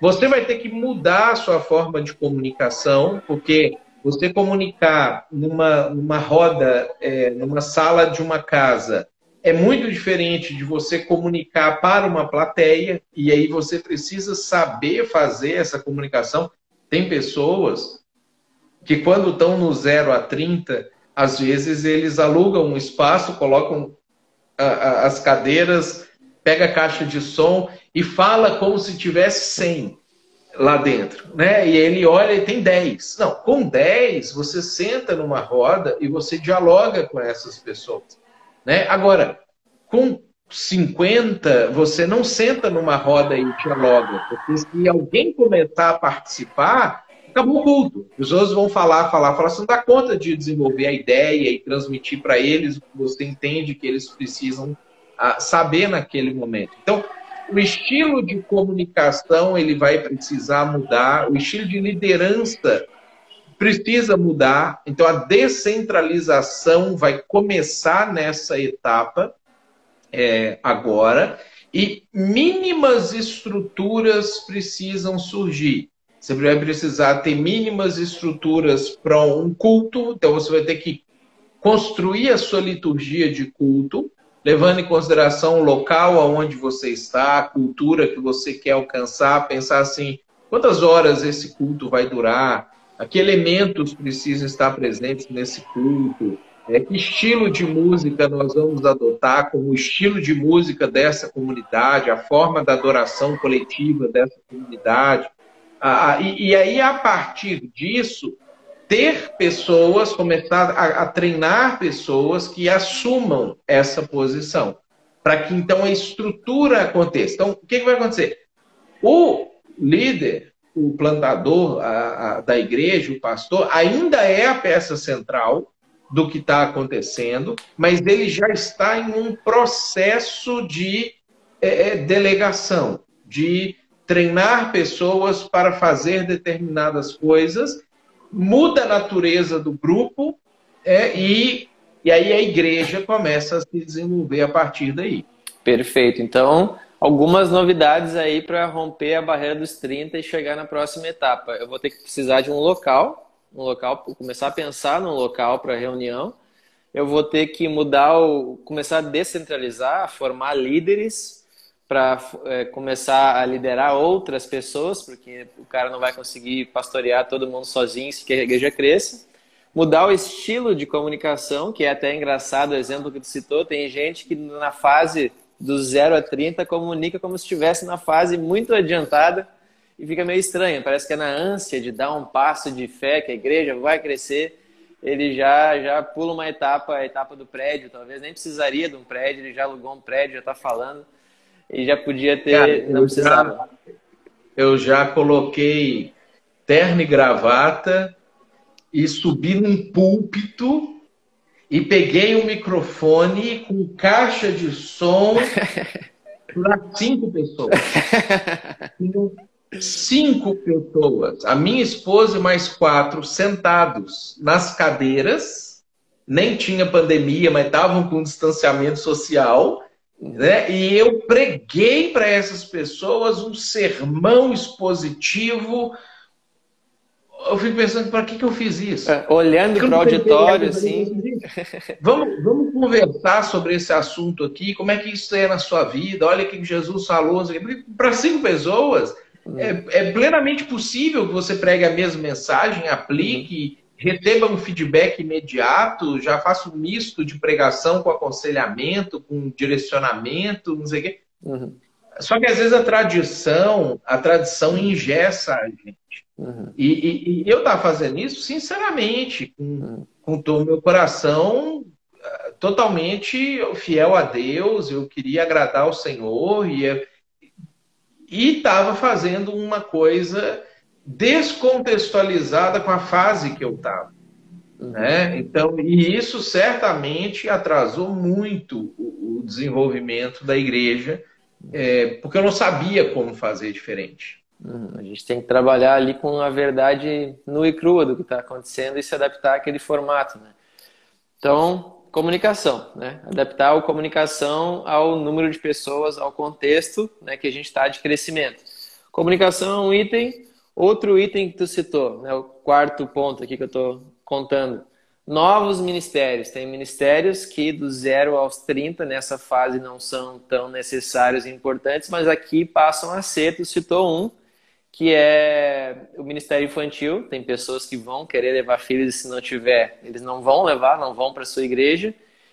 Você vai ter que mudar a sua forma de comunicação, porque você comunicar numa, numa roda, é, numa sala de uma casa, é muito diferente de você comunicar para uma plateia, e aí você precisa saber fazer essa comunicação. Tem pessoas que, quando estão no 0 a 30, às vezes eles alugam um espaço, colocam as cadeiras, pega a caixa de som e fala como se tivesse 100. lá dentro, né? E ele olha e tem 10. Não, com 10 você senta numa roda e você dialoga com essas pessoas, né? Agora, com 50, você não senta numa roda e dialoga, porque se alguém começar a participar, acabou o culto. Os outros vão falar, falar, falar, você não dá conta de desenvolver a ideia e transmitir para eles o que você entende que eles precisam ah, saber naquele momento. Então, o estilo de comunicação ele vai precisar mudar, o estilo de liderança precisa mudar. Então a descentralização vai começar nessa etapa é, agora e mínimas estruturas precisam surgir. Você vai precisar ter mínimas estruturas para um culto, então você vai ter que construir a sua liturgia de culto levando em consideração o local aonde você está, a cultura que você quer alcançar, pensar assim, quantas horas esse culto vai durar, a que elementos precisam estar presentes nesse culto, é, que estilo de música nós vamos adotar como estilo de música dessa comunidade, a forma da adoração coletiva dessa comunidade. Ah, e, e aí, a partir disso, ter pessoas, começar a, a treinar pessoas que assumam essa posição, para que então a estrutura aconteça. Então, o que, que vai acontecer? O líder, o plantador a, a, da igreja, o pastor, ainda é a peça central do que está acontecendo, mas ele já está em um processo de é, é delegação, de treinar pessoas para fazer determinadas coisas muda a natureza do grupo é, e, e aí a igreja começa a se desenvolver a partir daí. Perfeito. Então, algumas novidades aí para romper a barreira dos 30 e chegar na próxima etapa. Eu vou ter que precisar de um local, um local, começar a pensar num local para reunião. Eu vou ter que mudar o, começar a descentralizar, formar líderes para é, começar a liderar outras pessoas, porque o cara não vai conseguir pastorear todo mundo sozinho se quer a igreja cresça. Mudar o estilo de comunicação, que é até engraçado o exemplo que tu citou. Tem gente que na fase do 0 a 30 comunica como se estivesse na fase muito adiantada e fica meio estranho. Parece que é na ânsia de dar um passo de fé que a igreja vai crescer, ele já, já pula uma etapa, a etapa do prédio. Talvez nem precisaria de um prédio, ele já alugou um prédio, já está falando e já podia ter, Cara, não precisava. Já, eu já coloquei terno e gravata e subi num púlpito e peguei um microfone com caixa de som (laughs) para cinco pessoas. cinco pessoas, a minha esposa e mais quatro sentados nas cadeiras, nem tinha pandemia, mas estavam com distanciamento social né? E eu preguei para essas pessoas um sermão expositivo. Eu fico pensando, para que, que eu fiz isso? É, olhando para o auditório, assim. Vamos, vamos conversar sobre esse assunto aqui, como é que isso é na sua vida, olha o que Jesus falou. Para cinco pessoas, é, é, plenamente possível que você pregue a mesma mensagem, aplique, receba um feedback imediato, já faço um misto de pregação com aconselhamento, com direcionamento, não sei o quê. Uhum. Só que às vezes a tradição, a tradição ingessa a gente. Uhum. E, e, e, eu estava fazendo isso sinceramente, com, uhum. com todo o meu coração ah, totalmente fiel a Deus, eu queria agradar o Senhor e estava fazendo uma coisa descontextualizada com a fase que eu estava. Uhum. Né? Então, e isso certamente atrasou muito o, o desenvolvimento da igreja, é, porque eu não sabia como fazer diferente. Uhum. A gente tem que trabalhar ali com a verdade nua e crua do que está acontecendo e se adaptar àquele formato. Né? Então, comunicação, né? Adaptar a comunicação ao número de pessoas, ao contexto né, que a gente está de crescimento. Comunicação é um item Outro item que tu citou, né, o quarto ponto aqui que eu estou contando. Novos ministérios. Tem ministérios que do zero aos 30 nessa fase não são tão necessários e importantes, mas aqui passam a ser. Tu citou um, que é o Ministério Infantil. Tem pessoas que vão querer levar filhos e se não tiver, eles não vão levar, não vão para sua igreja.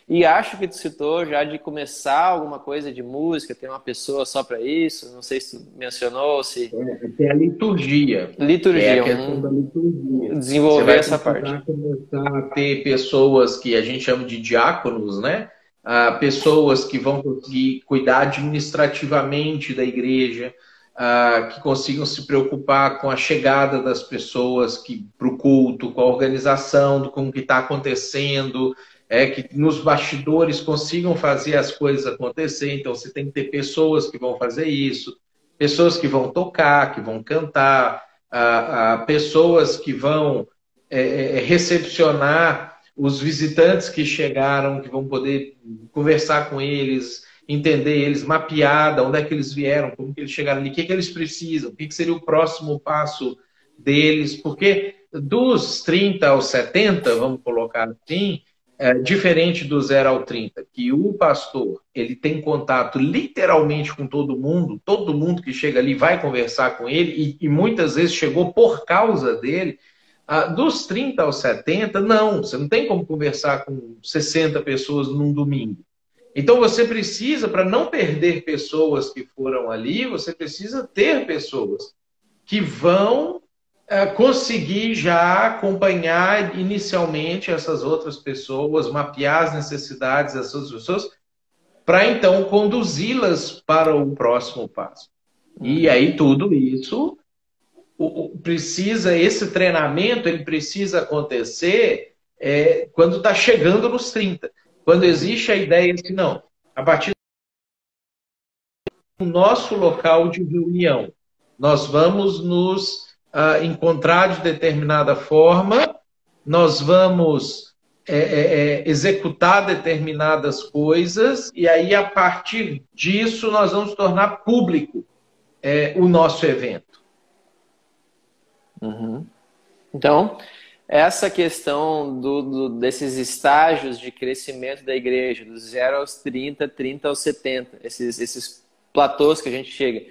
E acho que tu citou já de começar alguma coisa de música, ter uma pessoa só para isso. Não sei se tu mencionou, se. É, tem a liturgia. Liturgia. É a questão um... da liturgia. Desenvolver essa parte. Começar a ter pessoas que a gente chama de diáconos, né? Ah, pessoas que vão conseguir cuidar administrativamente da igreja, ah, que consigam se preocupar com a chegada das pessoas para o culto, com a organização, com o que está acontecendo, é que nos bastidores consigam fazer as coisas acontecer. Então, você tem que ter pessoas que vão fazer isso, pessoas que vão tocar, que vão cantar, a, a pessoas que vão é, é, recepcionar os visitantes que chegaram, que vão poder conversar com eles, entender eles, mapear onde é que eles vieram, como que eles chegaram ali, o que, que eles precisam, o que, que seria o próximo passo deles, porque dos 30 aos 70, vamos colocar assim, é, diferente do 0 ao 30, que o pastor ele tem contato literalmente com todo mundo, todo mundo que chega ali vai conversar com ele, e, e muitas vezes chegou por causa dele. Ah, dos 30 aos 70, não, você não tem como conversar com 60 pessoas num domingo. Então você precisa, para não perder pessoas que foram ali, você precisa ter pessoas que vão é, conseguir já acompanhar inicialmente essas outras pessoas, mapear as necessidades dessas pessoas, para então conduzi-las para o próximo passo. E uhum. aí tudo isso precisa, esse treinamento, ele precisa acontecer é, quando está chegando nos 30. Quando existe a ideia de, não, a partir do nosso local de reunião, nós vamos nos uh, encontrar de determinada forma, nós vamos é, é, é, executar determinadas coisas, e aí, a partir disso, nós vamos tornar público é, o nosso evento. Uhum. Então, essa questão do, do, desses estágios de crescimento da igreja, dos 0 aos 30, 30 aos 70, esses, esses platôs que a gente chega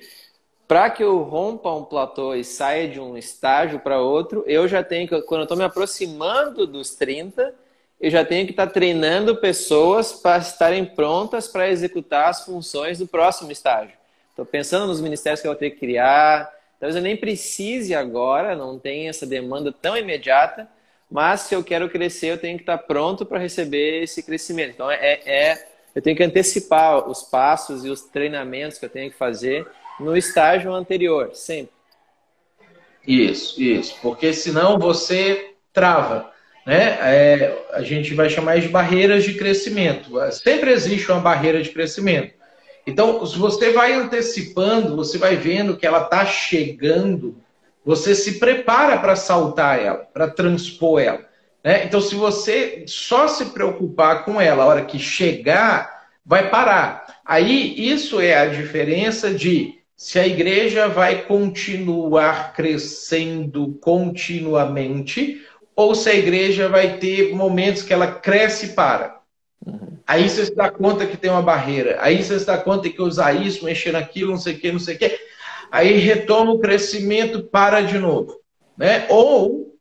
para que eu rompa um platô e saia de um estágio para outro, eu já tenho que, quando eu estou me aproximando dos 30, eu já tenho que estar tá treinando pessoas para estarem prontas para executar as funções do próximo estágio. Estou pensando nos ministérios que eu vou ter que criar. Talvez eu nem precise agora, não tenha essa demanda tão imediata, mas se eu quero crescer, eu tenho que estar tá pronto para receber esse crescimento. Então, é, é, eu tenho que antecipar os passos e os treinamentos que eu tenho que fazer no estágio anterior, sempre. Isso, isso. Porque senão você trava. Né? É, a gente vai chamar de barreiras de crescimento. Sempre existe uma barreira de crescimento. Então, se você vai antecipando, você vai vendo que ela está chegando, você se prepara para saltar ela, para transpor ela. Né? Então, se você só se preocupar com ela a hora que chegar, vai parar. Aí, isso é a diferença de se a igreja vai continuar crescendo continuamente ou se a igreja vai ter momentos que ela cresce e para. Uhum. Aí você se dá conta que tem uma barreira. Aí você se dá conta que usar isso, mexer naquilo, não sei o que, não sei o que. Aí retoma o crescimento, para de novo. Né? Ou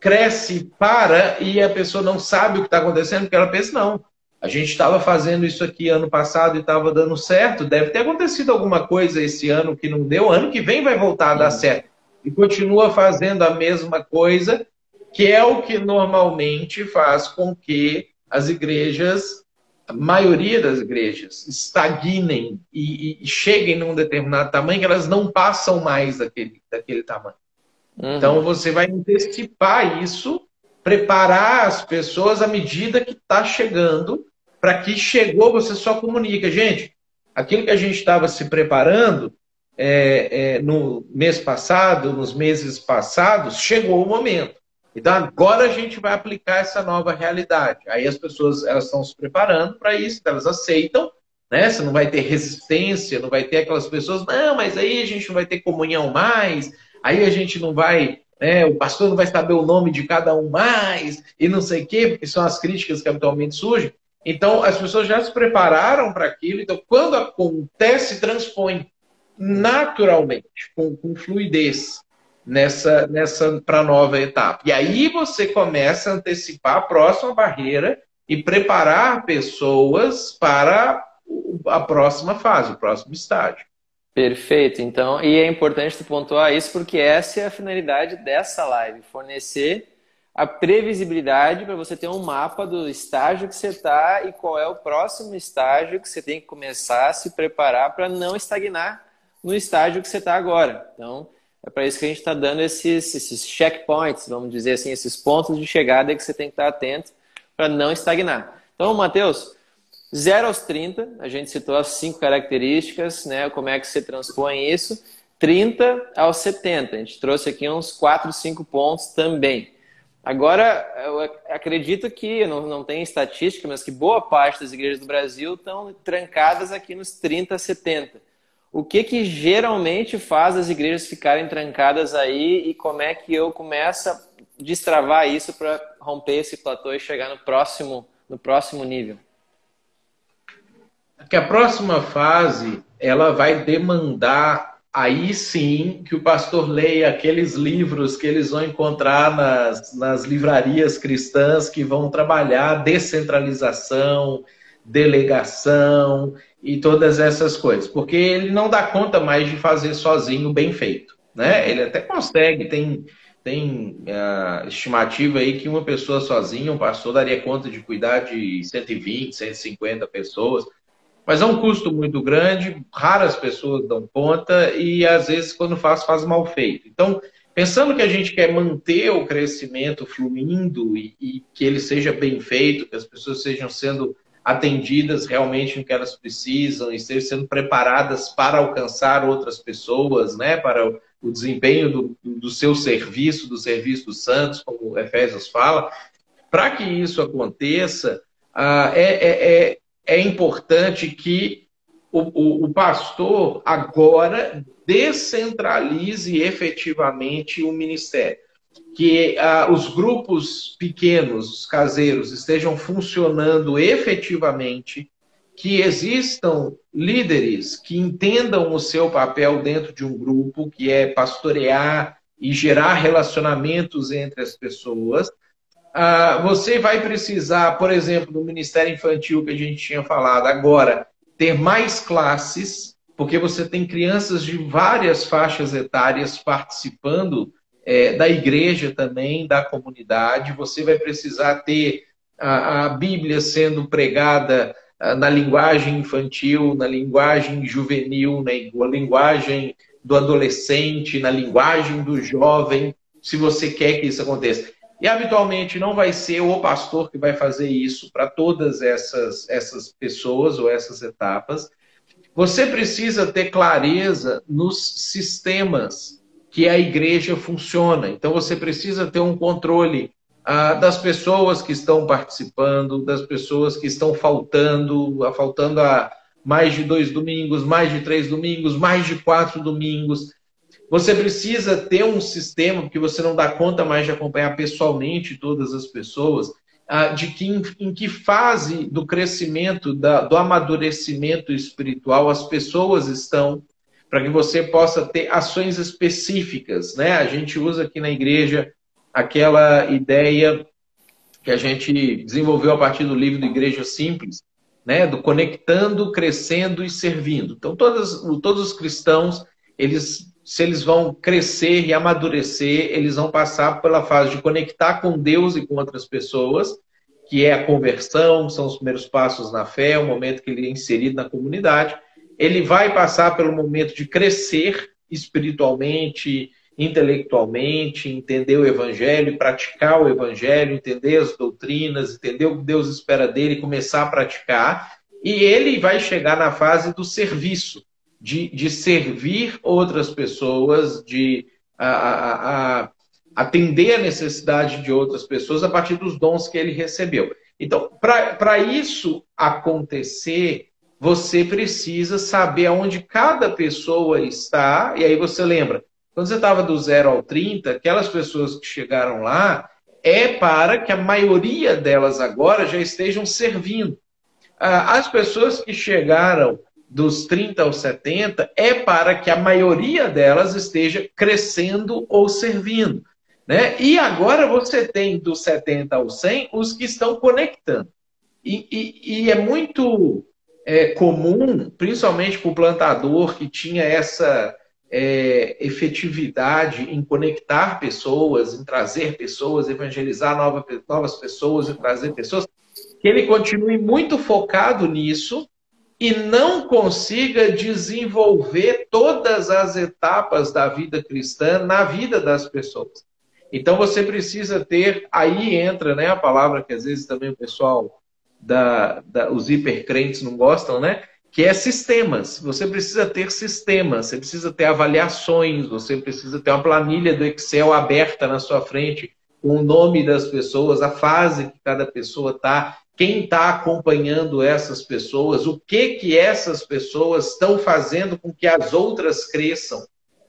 cresce, para e a pessoa não sabe o que está acontecendo, porque ela pensa, não, a gente estava fazendo isso aqui ano passado e estava dando certo. Deve ter acontecido alguma coisa esse ano que não deu. Ano que vem vai voltar a dar certo. E continua fazendo a mesma coisa, que é o que normalmente faz com que as igrejas, a maioria das igrejas, estagnem e, e cheguem num determinado tamanho que elas não passam mais daquele, daquele tamanho. Uhum. Então você vai antecipar isso, preparar as pessoas à medida que está chegando para que chegou, você só comunica. Gente, aquilo que a gente estava se preparando é, é, no mês passado, nos meses passados, chegou o momento. Então agora a gente vai aplicar essa nova realidade. Aí as pessoas elas estão se preparando para isso, elas aceitam, né? Você não vai ter resistência, não vai ter aquelas pessoas, não, mas aí a gente não vai ter comunhão mais, aí a gente não vai, né? O pastor não vai saber o nome de cada um mais e não sei o quê, porque são as críticas que habitualmente surgem. Então, as pessoas já se prepararam para aquilo. Então, quando acontece, transpõe naturalmente, com, com fluidez, nessa, nessa para nova etapa. E aí você começa a antecipar a próxima barreira, e preparar pessoas para a próxima fase, o próximo estágio. Perfeito. Então, e é importante tu pontuar isso porque essa é a finalidade dessa live, fornecer a previsibilidade para você ter um mapa do estágio que você está e qual é o próximo estágio que você tem que começar a se preparar para não estagnar no estágio que você está agora. Então, é para isso que a gente está dando esses, esses checkpoints, vamos dizer assim, esses pontos de chegada que você tem que estar atento para não estagnar. Então, Matheus, 0 aos 30, a gente citou as cinco características, né? Como é que você transpõe isso? 30 aos 70, a gente trouxe aqui uns 4, 5 pontos também. Agora, eu acredito que, não, não tem estatística, mas que boa parte das igrejas do Brasil estão trancadas aqui nos 30 a 70. O que que geralmente faz as igrejas ficarem trancadas aí e como é que eu começo a destravar isso para romper esse platô e chegar no próximo, no próximo nível? Que a próxima fase ela vai demandar aí sim que o pastor leia aqueles livros que eles vão encontrar nas, nas livrarias cristãs que vão trabalhar descentralização, delegação e todas essas coisas, porque ele não dá conta mais de fazer sozinho bem feito, né? Ele até consegue, tem tem a estimativa aí que uma pessoa sozinha, um pastor, daria conta de cuidar de 120, 150 pessoas. Mas é um custo muito grande, raras pessoas dão conta e às vezes quando faz, faz mal feito. Então, pensando que a gente quer manter o crescimento fluindo e, e que ele seja bem feito, que as pessoas sejam sendo atendidas realmente no que elas precisam e estejam sendo preparadas para alcançar outras pessoas, né, para o desempenho do, do seu serviço, do serviço dos santos, como Efésios fala. Para que isso aconteça, ah, é, é, é, é importante que o, o, o pastor agora descentralize efetivamente o ministério que ah, os grupos pequenos, os caseiros, estejam funcionando efetivamente, que existam líderes que entendam o seu papel dentro de um grupo, que é pastorear e gerar relacionamentos entre as pessoas. Ah, você vai precisar, por exemplo, no Ministério Infantil que a gente tinha falado agora, ter mais classes, porque você tem crianças de várias faixas etárias participando é, da igreja também, da comunidade. Você vai precisar ter a, a Bíblia sendo pregada a, na linguagem infantil, na linguagem juvenil, na linguagem do adolescente, na linguagem do jovem, se você quer que isso aconteça. E habitualmente não vai ser o pastor que vai fazer isso para todas essas, essas pessoas ou essas etapas. Você precisa ter clareza nos sistemas que a igreja funciona. Então você precisa ter um controle ah, das pessoas que estão participando, das pessoas que estão faltando, faltando a mais de dois domingos, mais de três domingos, mais de quatro domingos. Você precisa ter um sistema, porque você não dá conta mais de acompanhar pessoalmente todas as pessoas, ah, de que em, que fase do crescimento, da, do amadurecimento espiritual as pessoas estão, para que você possa ter ações específicas. Né? A gente usa aqui na igreja aquela ideia que a gente desenvolveu a partir do livro do Igreja Simples, né? do conectando, crescendo e servindo. Então, todos os cristãos, eles, se eles vão crescer e amadurecer, eles vão passar pela fase de conectar com Deus e com outras pessoas, que é a conversão, são os primeiros passos na fé, o momento que ele é inserido na comunidade ele vai passar pelo momento de crescer espiritualmente, intelectualmente, entender o evangelho, praticar o evangelho, entender as doutrinas, entender o que Deus espera dele, começar a praticar. E ele vai chegar na fase do serviço, de, de servir outras pessoas, de a, a, a atender a necessidade de outras pessoas a partir dos dons que ele recebeu. Então, para isso acontecer, você precisa saber aonde cada pessoa está. E aí você lembra, quando você estava do 0 ao 30, aquelas pessoas que chegaram lá, é para que a maioria delas agora já estejam servindo. Ah, as pessoas que chegaram dos 30 aos 70 é para que a maioria delas esteja crescendo ou servindo. Né? E agora você tem dos 70 aos 100 os que estão conectando. E, e, e é muito é, comum, principalmente para o plantador que tinha essa é, efetividade em conectar pessoas, em trazer pessoas, evangelizar nova, novas pessoas e trazer pessoas, que ele continue muito focado nisso e não consiga desenvolver todas as etapas da vida cristã na vida das pessoas. Então você precisa ter, aí entra né, a palavra que às vezes também o pessoal, da, da, os hipercrentes não gostam, né? Que é sistemas. Você precisa ter sistemas, você precisa ter avaliações, você precisa ter uma planilha do Excel aberta na sua frente, com o nome das pessoas, a fase que cada pessoa está, quem está acompanhando essas pessoas, o que que essas pessoas estão fazendo com que as outras cresçam.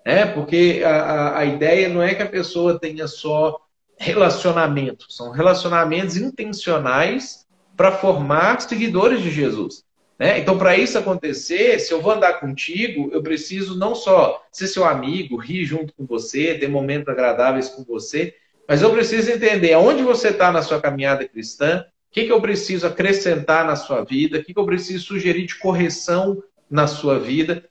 Né? Porque a, a ideia não é que a pessoa tenha só relacionamentos, são relacionamentos intencionais para formar seguidores de Jesus. Né? Então, para isso acontecer, se eu vou andar contigo, eu preciso não só ser seu amigo, rir junto com você, ter momentos agradáveis com você, mas eu preciso entender aonde você está na sua caminhada cristã, que, que eu preciso acrescentar na sua vida? O que, que eu preciso sugerir de correção na sua vida?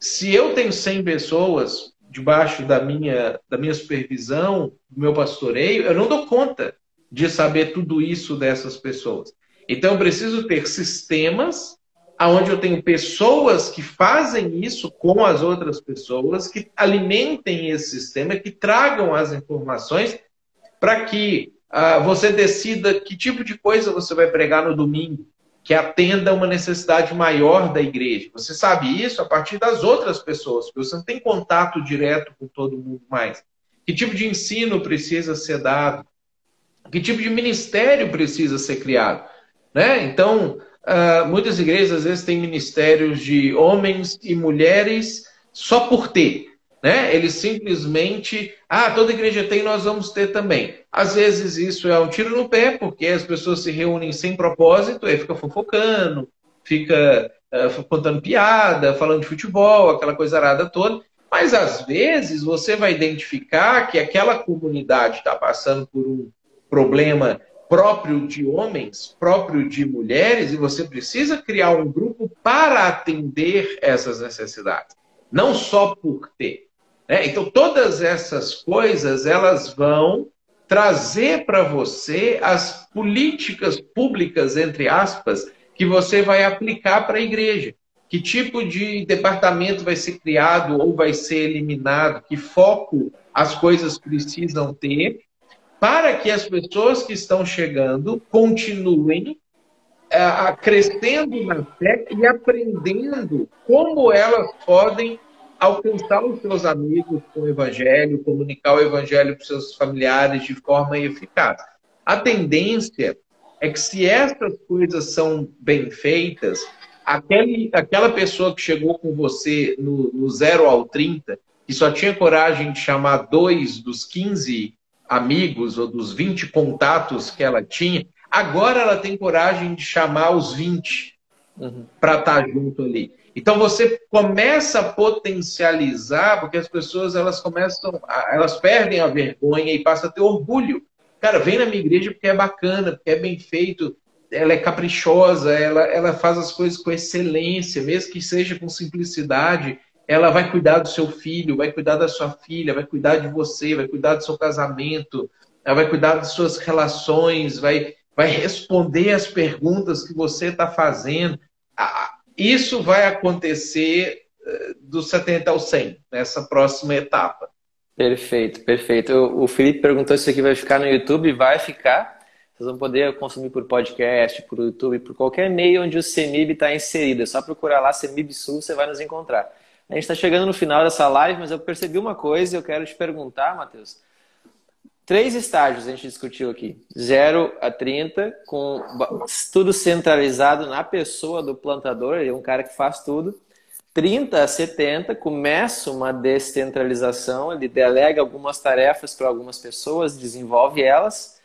Se eu tenho 100 pessoas debaixo da minha, da minha supervisão, do meu pastoreio, eu não dou conta de saber tudo isso dessas pessoas. Então, eu preciso ter sistemas onde eu tenho pessoas que fazem isso com as outras pessoas, que alimentem esse sistema, que tragam as informações para que ah, você decida que tipo de coisa você vai pregar no domingo, que atenda uma necessidade maior da igreja. Você sabe isso a partir das outras pessoas, porque você não tem contato direto com todo mundo mais. Que tipo de ensino precisa ser dado? Que tipo de ministério precisa ser criado? Né? Então, uh, muitas igrejas às vezes têm ministérios de homens e mulheres só por ter. Né? Eles simplesmente, ah, toda igreja tem, nós vamos ter também. Às vezes isso é um tiro no pé, porque as pessoas se reúnem sem propósito, aí fica fofocando, fica uh, contando piada, falando de futebol, aquela coisa arada toda. Mas às vezes você vai identificar que aquela comunidade está passando por um problema próprio de homens, próprio de mulheres, e você precisa criar um grupo para atender essas necessidades, não só por ter. Né? Então, todas essas coisas elas vão trazer para você as políticas públicas, entre aspas, que você vai aplicar para a igreja. Que tipo de departamento vai ser criado ou vai ser eliminado? Que foco as coisas precisam ter para que as pessoas que estão chegando continuem uh, crescendo na fé e aprendendo como elas podem alcançar os seus amigos com o evangelho, comunicar o evangelho para os seus familiares de forma eficaz. A tendência é que se essas coisas são bem feitas, aquele, aquela pessoa que chegou com você no, no 0 ao 30, que só tinha coragem de chamar dois dos 15 amigos ou dos 20 contatos que ela tinha, agora ela tem coragem de chamar os 20 uhum. para estar tá junto ali. Então você começa a potencializar, porque as pessoas elas começam, elas perdem a vergonha e passam a ter orgulho. Cara, vem na minha igreja porque é bacana, porque é bem feito, ela é caprichosa, ela, ela faz as coisas com excelência, mesmo que seja com simplicidade. Ela vai cuidar do seu filho, vai cuidar da sua filha, vai cuidar de você, vai cuidar do seu casamento, ela vai cuidar das suas relações, vai, vai responder as perguntas que você está fazendo isso vai acontecer eh, do 70 ao 100, nessa próxima etapa. Perfeito, perfeito. O Felipe perguntou se isso aqui vai ficar no YouTube. Vai ficar. Vocês vão poder consumir por podcast, por YouTube, por qualquer meio onde o CEMIB está inserido. É só procurar lá CEMIB Sul, você vai nos encontrar. A gente está chegando no final dessa live, mas eu percebi uma coisa e eu quero te perguntar, Matheus. Três estágios a gente discutiu aqui: 0 a 30, com tudo centralizado na pessoa do plantador, ele é um cara que faz tudo. 30 a 70, começa uma descentralização, ele delega algumas tarefas para algumas pessoas, desenvolve elas.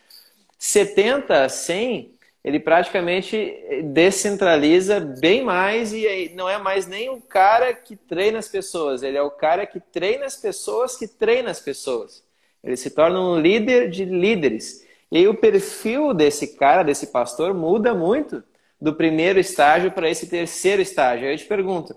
70 a 100, ele praticamente descentraliza bem mais e não é mais nem o cara que treina as pessoas, ele é o cara que treina as pessoas que treina as pessoas. Ele se torna um líder de líderes. E o perfil desse cara, desse pastor, muda muito do primeiro estágio para esse terceiro estágio. Aí eu te pergunto,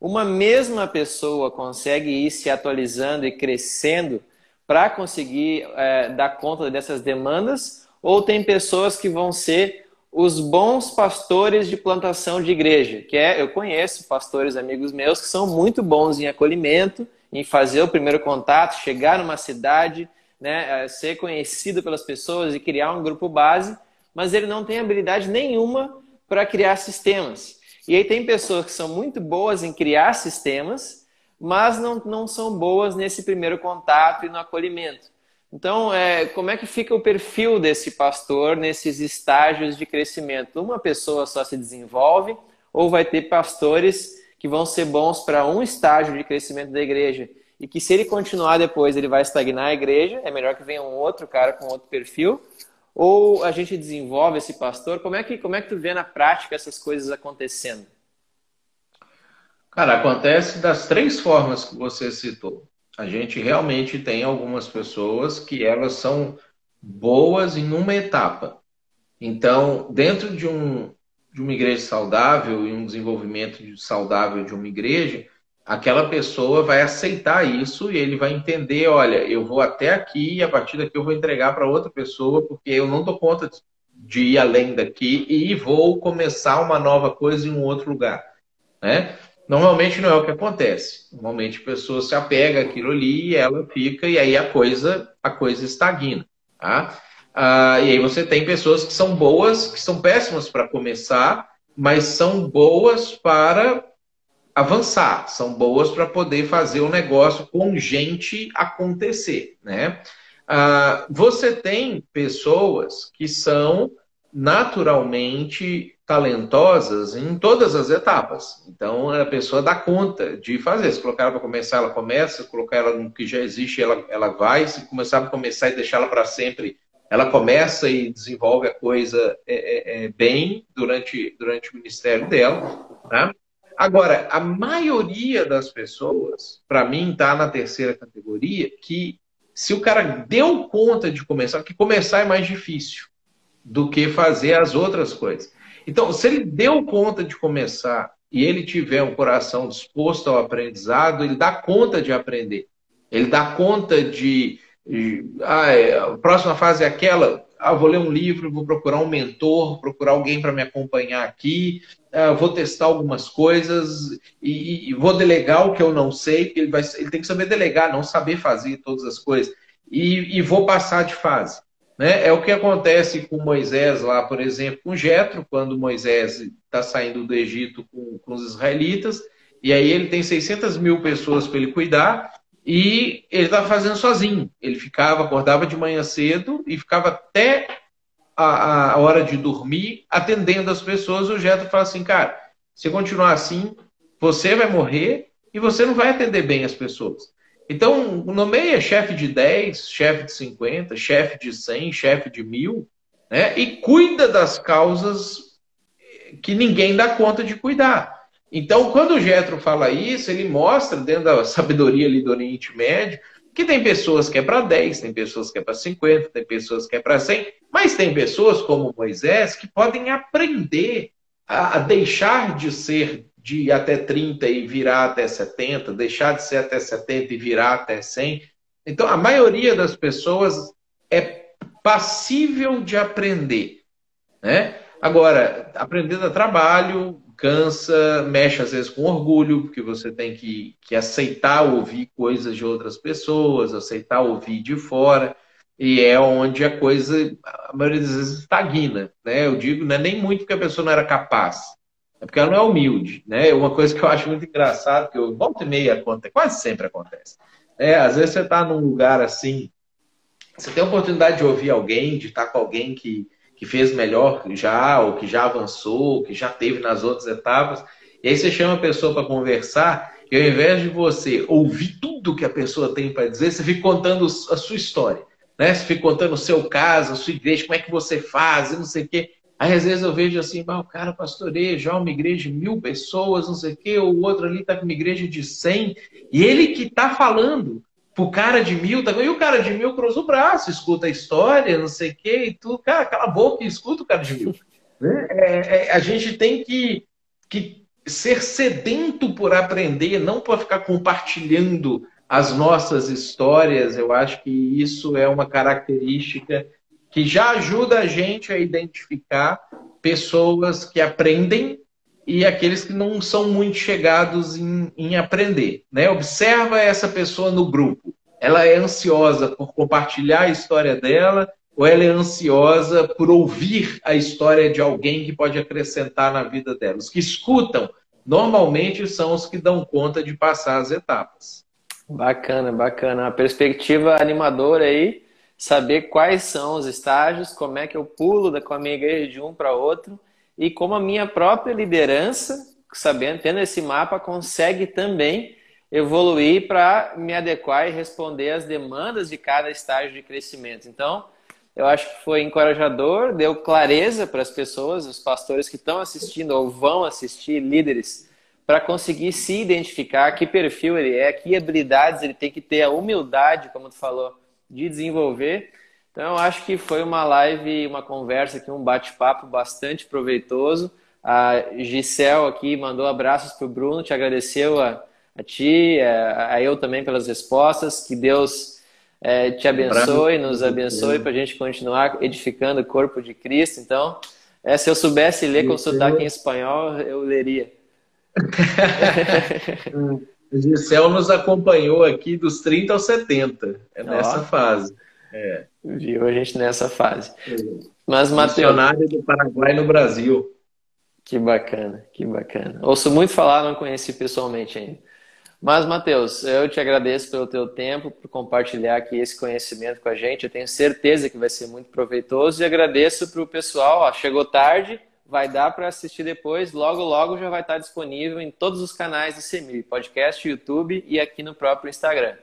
uma mesma pessoa consegue ir se atualizando e crescendo para conseguir é, dar conta dessas demandas? Ou tem pessoas que vão ser os bons pastores de plantação de igreja? Que é, eu conheço pastores amigos meus que são muito bons em acolhimento, em fazer o primeiro contato, chegar numa cidade, né, é, ser conhecido pelas pessoas e criar um grupo base, mas ele não tem habilidade nenhuma para criar sistemas. E aí tem pessoas que são muito boas em criar sistemas, mas não, não são boas nesse primeiro contato e no acolhimento. Então, é, como é que fica o perfil desse pastor nesses estágios de crescimento? Uma pessoa só se desenvolve ou vai ter pastores que vão ser bons para um estágio de crescimento da igreja e que se ele continuar depois ele vai estagnar a igreja, é melhor que venha um outro cara com outro perfil, ou a gente desenvolve esse pastor? Como é que, como é que tu vê na prática essas coisas acontecendo? Cara, acontece das três formas que você citou. A gente realmente tem algumas pessoas que elas são boas em uma etapa. Então, dentro de, um, de uma igreja saudável e um desenvolvimento saudável de uma igreja, aquela pessoa vai aceitar isso e ele vai entender, olha, eu vou até aqui e a partir daqui eu vou entregar para outra pessoa porque eu não dou conta de ir além daqui e vou começar uma nova coisa em um outro lugar, né? Normalmente não é o que acontece. Normalmente a pessoa se apega àquilo ali e ela fica e aí a coisa a coisa estagna, tá? Ah, e aí você tem pessoas que são boas, que são péssimas para começar, mas são boas para avançar, são boas para poder fazer o negócio com gente acontecer, né? Ah, você tem pessoas que são naturalmente talentosas em todas as etapas. Então a pessoa dá conta de fazer. Se colocar ela para começar, ela começa. Se colocar ela no que já existe, ela, ela vai. Se começar a começar e deixar ela para sempre, ela começa e desenvolve a coisa é, é, é, bem durante, durante o ministério dela. Tá? Agora, a maioria das pessoas, para mim, está na terceira categoria, que se o cara deu conta de começar, que começar é mais difícil do que fazer as outras coisas. Então, se ele deu conta de começar e ele tiver um coração disposto ao aprendizado, ele dá conta de aprender. Ele dá conta de. Ah, é, a próxima fase é aquela. Ah, vou ler um livro, vou procurar um mentor, procurar alguém para me acompanhar aqui, ah, vou testar algumas coisas e, e, vou delegar o que eu não sei, porque ele, vai, ele tem que saber delegar, não saber fazer todas as coisas. E, e vou passar de fase. Né? É o que acontece com Moisés lá, por exemplo, com Jetro, quando Moisés está saindo do Egito com, com, os israelitas, e aí ele tem 600 mil pessoas para ele cuidar, e ele estava fazendo sozinho. Ele ficava, acordava de manhã cedo e ficava até a, a hora de dormir atendendo as pessoas. O Jetro fala assim, cara, se continuar assim, você vai morrer e você não vai atender bem as pessoas. Então, nomeia chefe de 10, chefe de 50, chefe de 100, chefe de mil, né? e cuida das causas que ninguém dá conta de cuidar. Então, quando o Getro fala isso, ele mostra, dentro da sabedoria ali do Oriente Médio, que tem pessoas que é para 10, tem pessoas que é para 50, tem pessoas que é para 100, mas tem pessoas como Moisés que podem aprender a deixar de ser de até 30 e virar até 70, deixar de ser até 70 e virar até 100. Então, a maioria das pessoas é passível de aprender. Né? Agora, aprender dá trabalho, cansa, mexe às vezes com orgulho, porque você tem que, que aceitar ouvir coisas de outras pessoas, aceitar ouvir de fora, e é onde a coisa, a maioria das vezes, estagna. Né? Eu digo, não é nem muito porque a pessoa não era capaz, é porque ela não é humilde, né? Uma coisa que eu acho muito engraçado, que eu volta e meia acontece, quase sempre acontece. É, às vezes você está num lugar assim, você tem a oportunidade de ouvir alguém, de estar com alguém que, que fez melhor já, ou que já avançou, que já teve nas outras etapas, e aí você chama a pessoa para conversar, e ao invés de você ouvir tudo que a pessoa tem para dizer, você fica contando a sua história. Né? Você fica contando o seu caso, a sua igreja, como é que você faz, e não sei o quê. Aí às vezes eu vejo assim, ah, o cara pastoreia já uma igreja de mil pessoas, não sei o quê, o outro ali está com uma igreja de cem, e ele que está falando, pro cara de mil, e o cara de mil cruza o braço, escuta a história, não sei o quê, e tudo, cara, cala a boca e escuta o cara de mil. (laughs) Né? É, é, a gente tem que, que ser sedento por aprender, não por ficar compartilhando as nossas histórias. Eu acho que isso é uma característica que já ajuda a gente a identificar pessoas que aprendem e aqueles que não são muito chegados em, em aprender. Né? Observa essa pessoa no grupo. Ela é ansiosa por compartilhar a história dela ou ela é ansiosa por ouvir a história de alguém que pode acrescentar na vida dela? Os que escutam, normalmente, são os que dão conta de passar as etapas. Bacana, bacana. Uma perspectiva animadora aí, saber quais são os estágios, como é que eu pulo da, com a minha igreja de um para outro e como a minha própria liderança, sabendo, tendo esse mapa, consegue também evoluir para me adequar e responder às demandas de cada estágio de crescimento. Então, eu acho que foi encorajador, deu clareza para as pessoas, os pastores que estão assistindo ou vão assistir, líderes, para conseguir se identificar que perfil ele é, que habilidades ele tem que ter, a humildade, como tu falou, de desenvolver. Então, eu acho que foi uma live, uma conversa aqui, um bate-papo bastante proveitoso. A Gisele aqui mandou abraços para o Bruno, te agradeceu a, a ti, a, a eu também pelas respostas. Que Deus é, te abençoe, nos abençoe para a gente continuar edificando o corpo de Cristo. Então, é, se eu soubesse ler com sotaque em espanhol, eu leria. (laughs) Gisel nos acompanhou aqui dos 30 aos 70, é nessa Ó, fase. É. Viu a gente nessa fase. É. Mas, Missionário do Paraguai no Brasil. Que bacana, que bacana. Ouço muito falar, não conheci pessoalmente ainda. Mas, Matheus, eu te agradeço pelo teu tempo, por compartilhar aqui esse conhecimento com a gente. Eu tenho certeza que vai ser muito proveitoso e agradeço para o pessoal. Ó, chegou tarde, vai dar para assistir depois. Logo, logo já vai estar disponível em todos os canais do CEMIL, podcast, YouTube e aqui no próprio Instagram.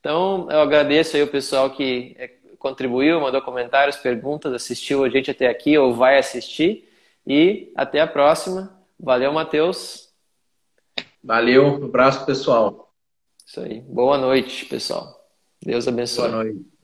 Então, eu agradeço aí o pessoal que é, contribuiu, mandou comentários, perguntas, assistiu a gente até aqui ou vai assistir. E até a próxima. Valeu, Matheus. Valeu, um abraço pessoal. Isso aí. Boa noite, pessoal. Deus abençoe. Boa noite.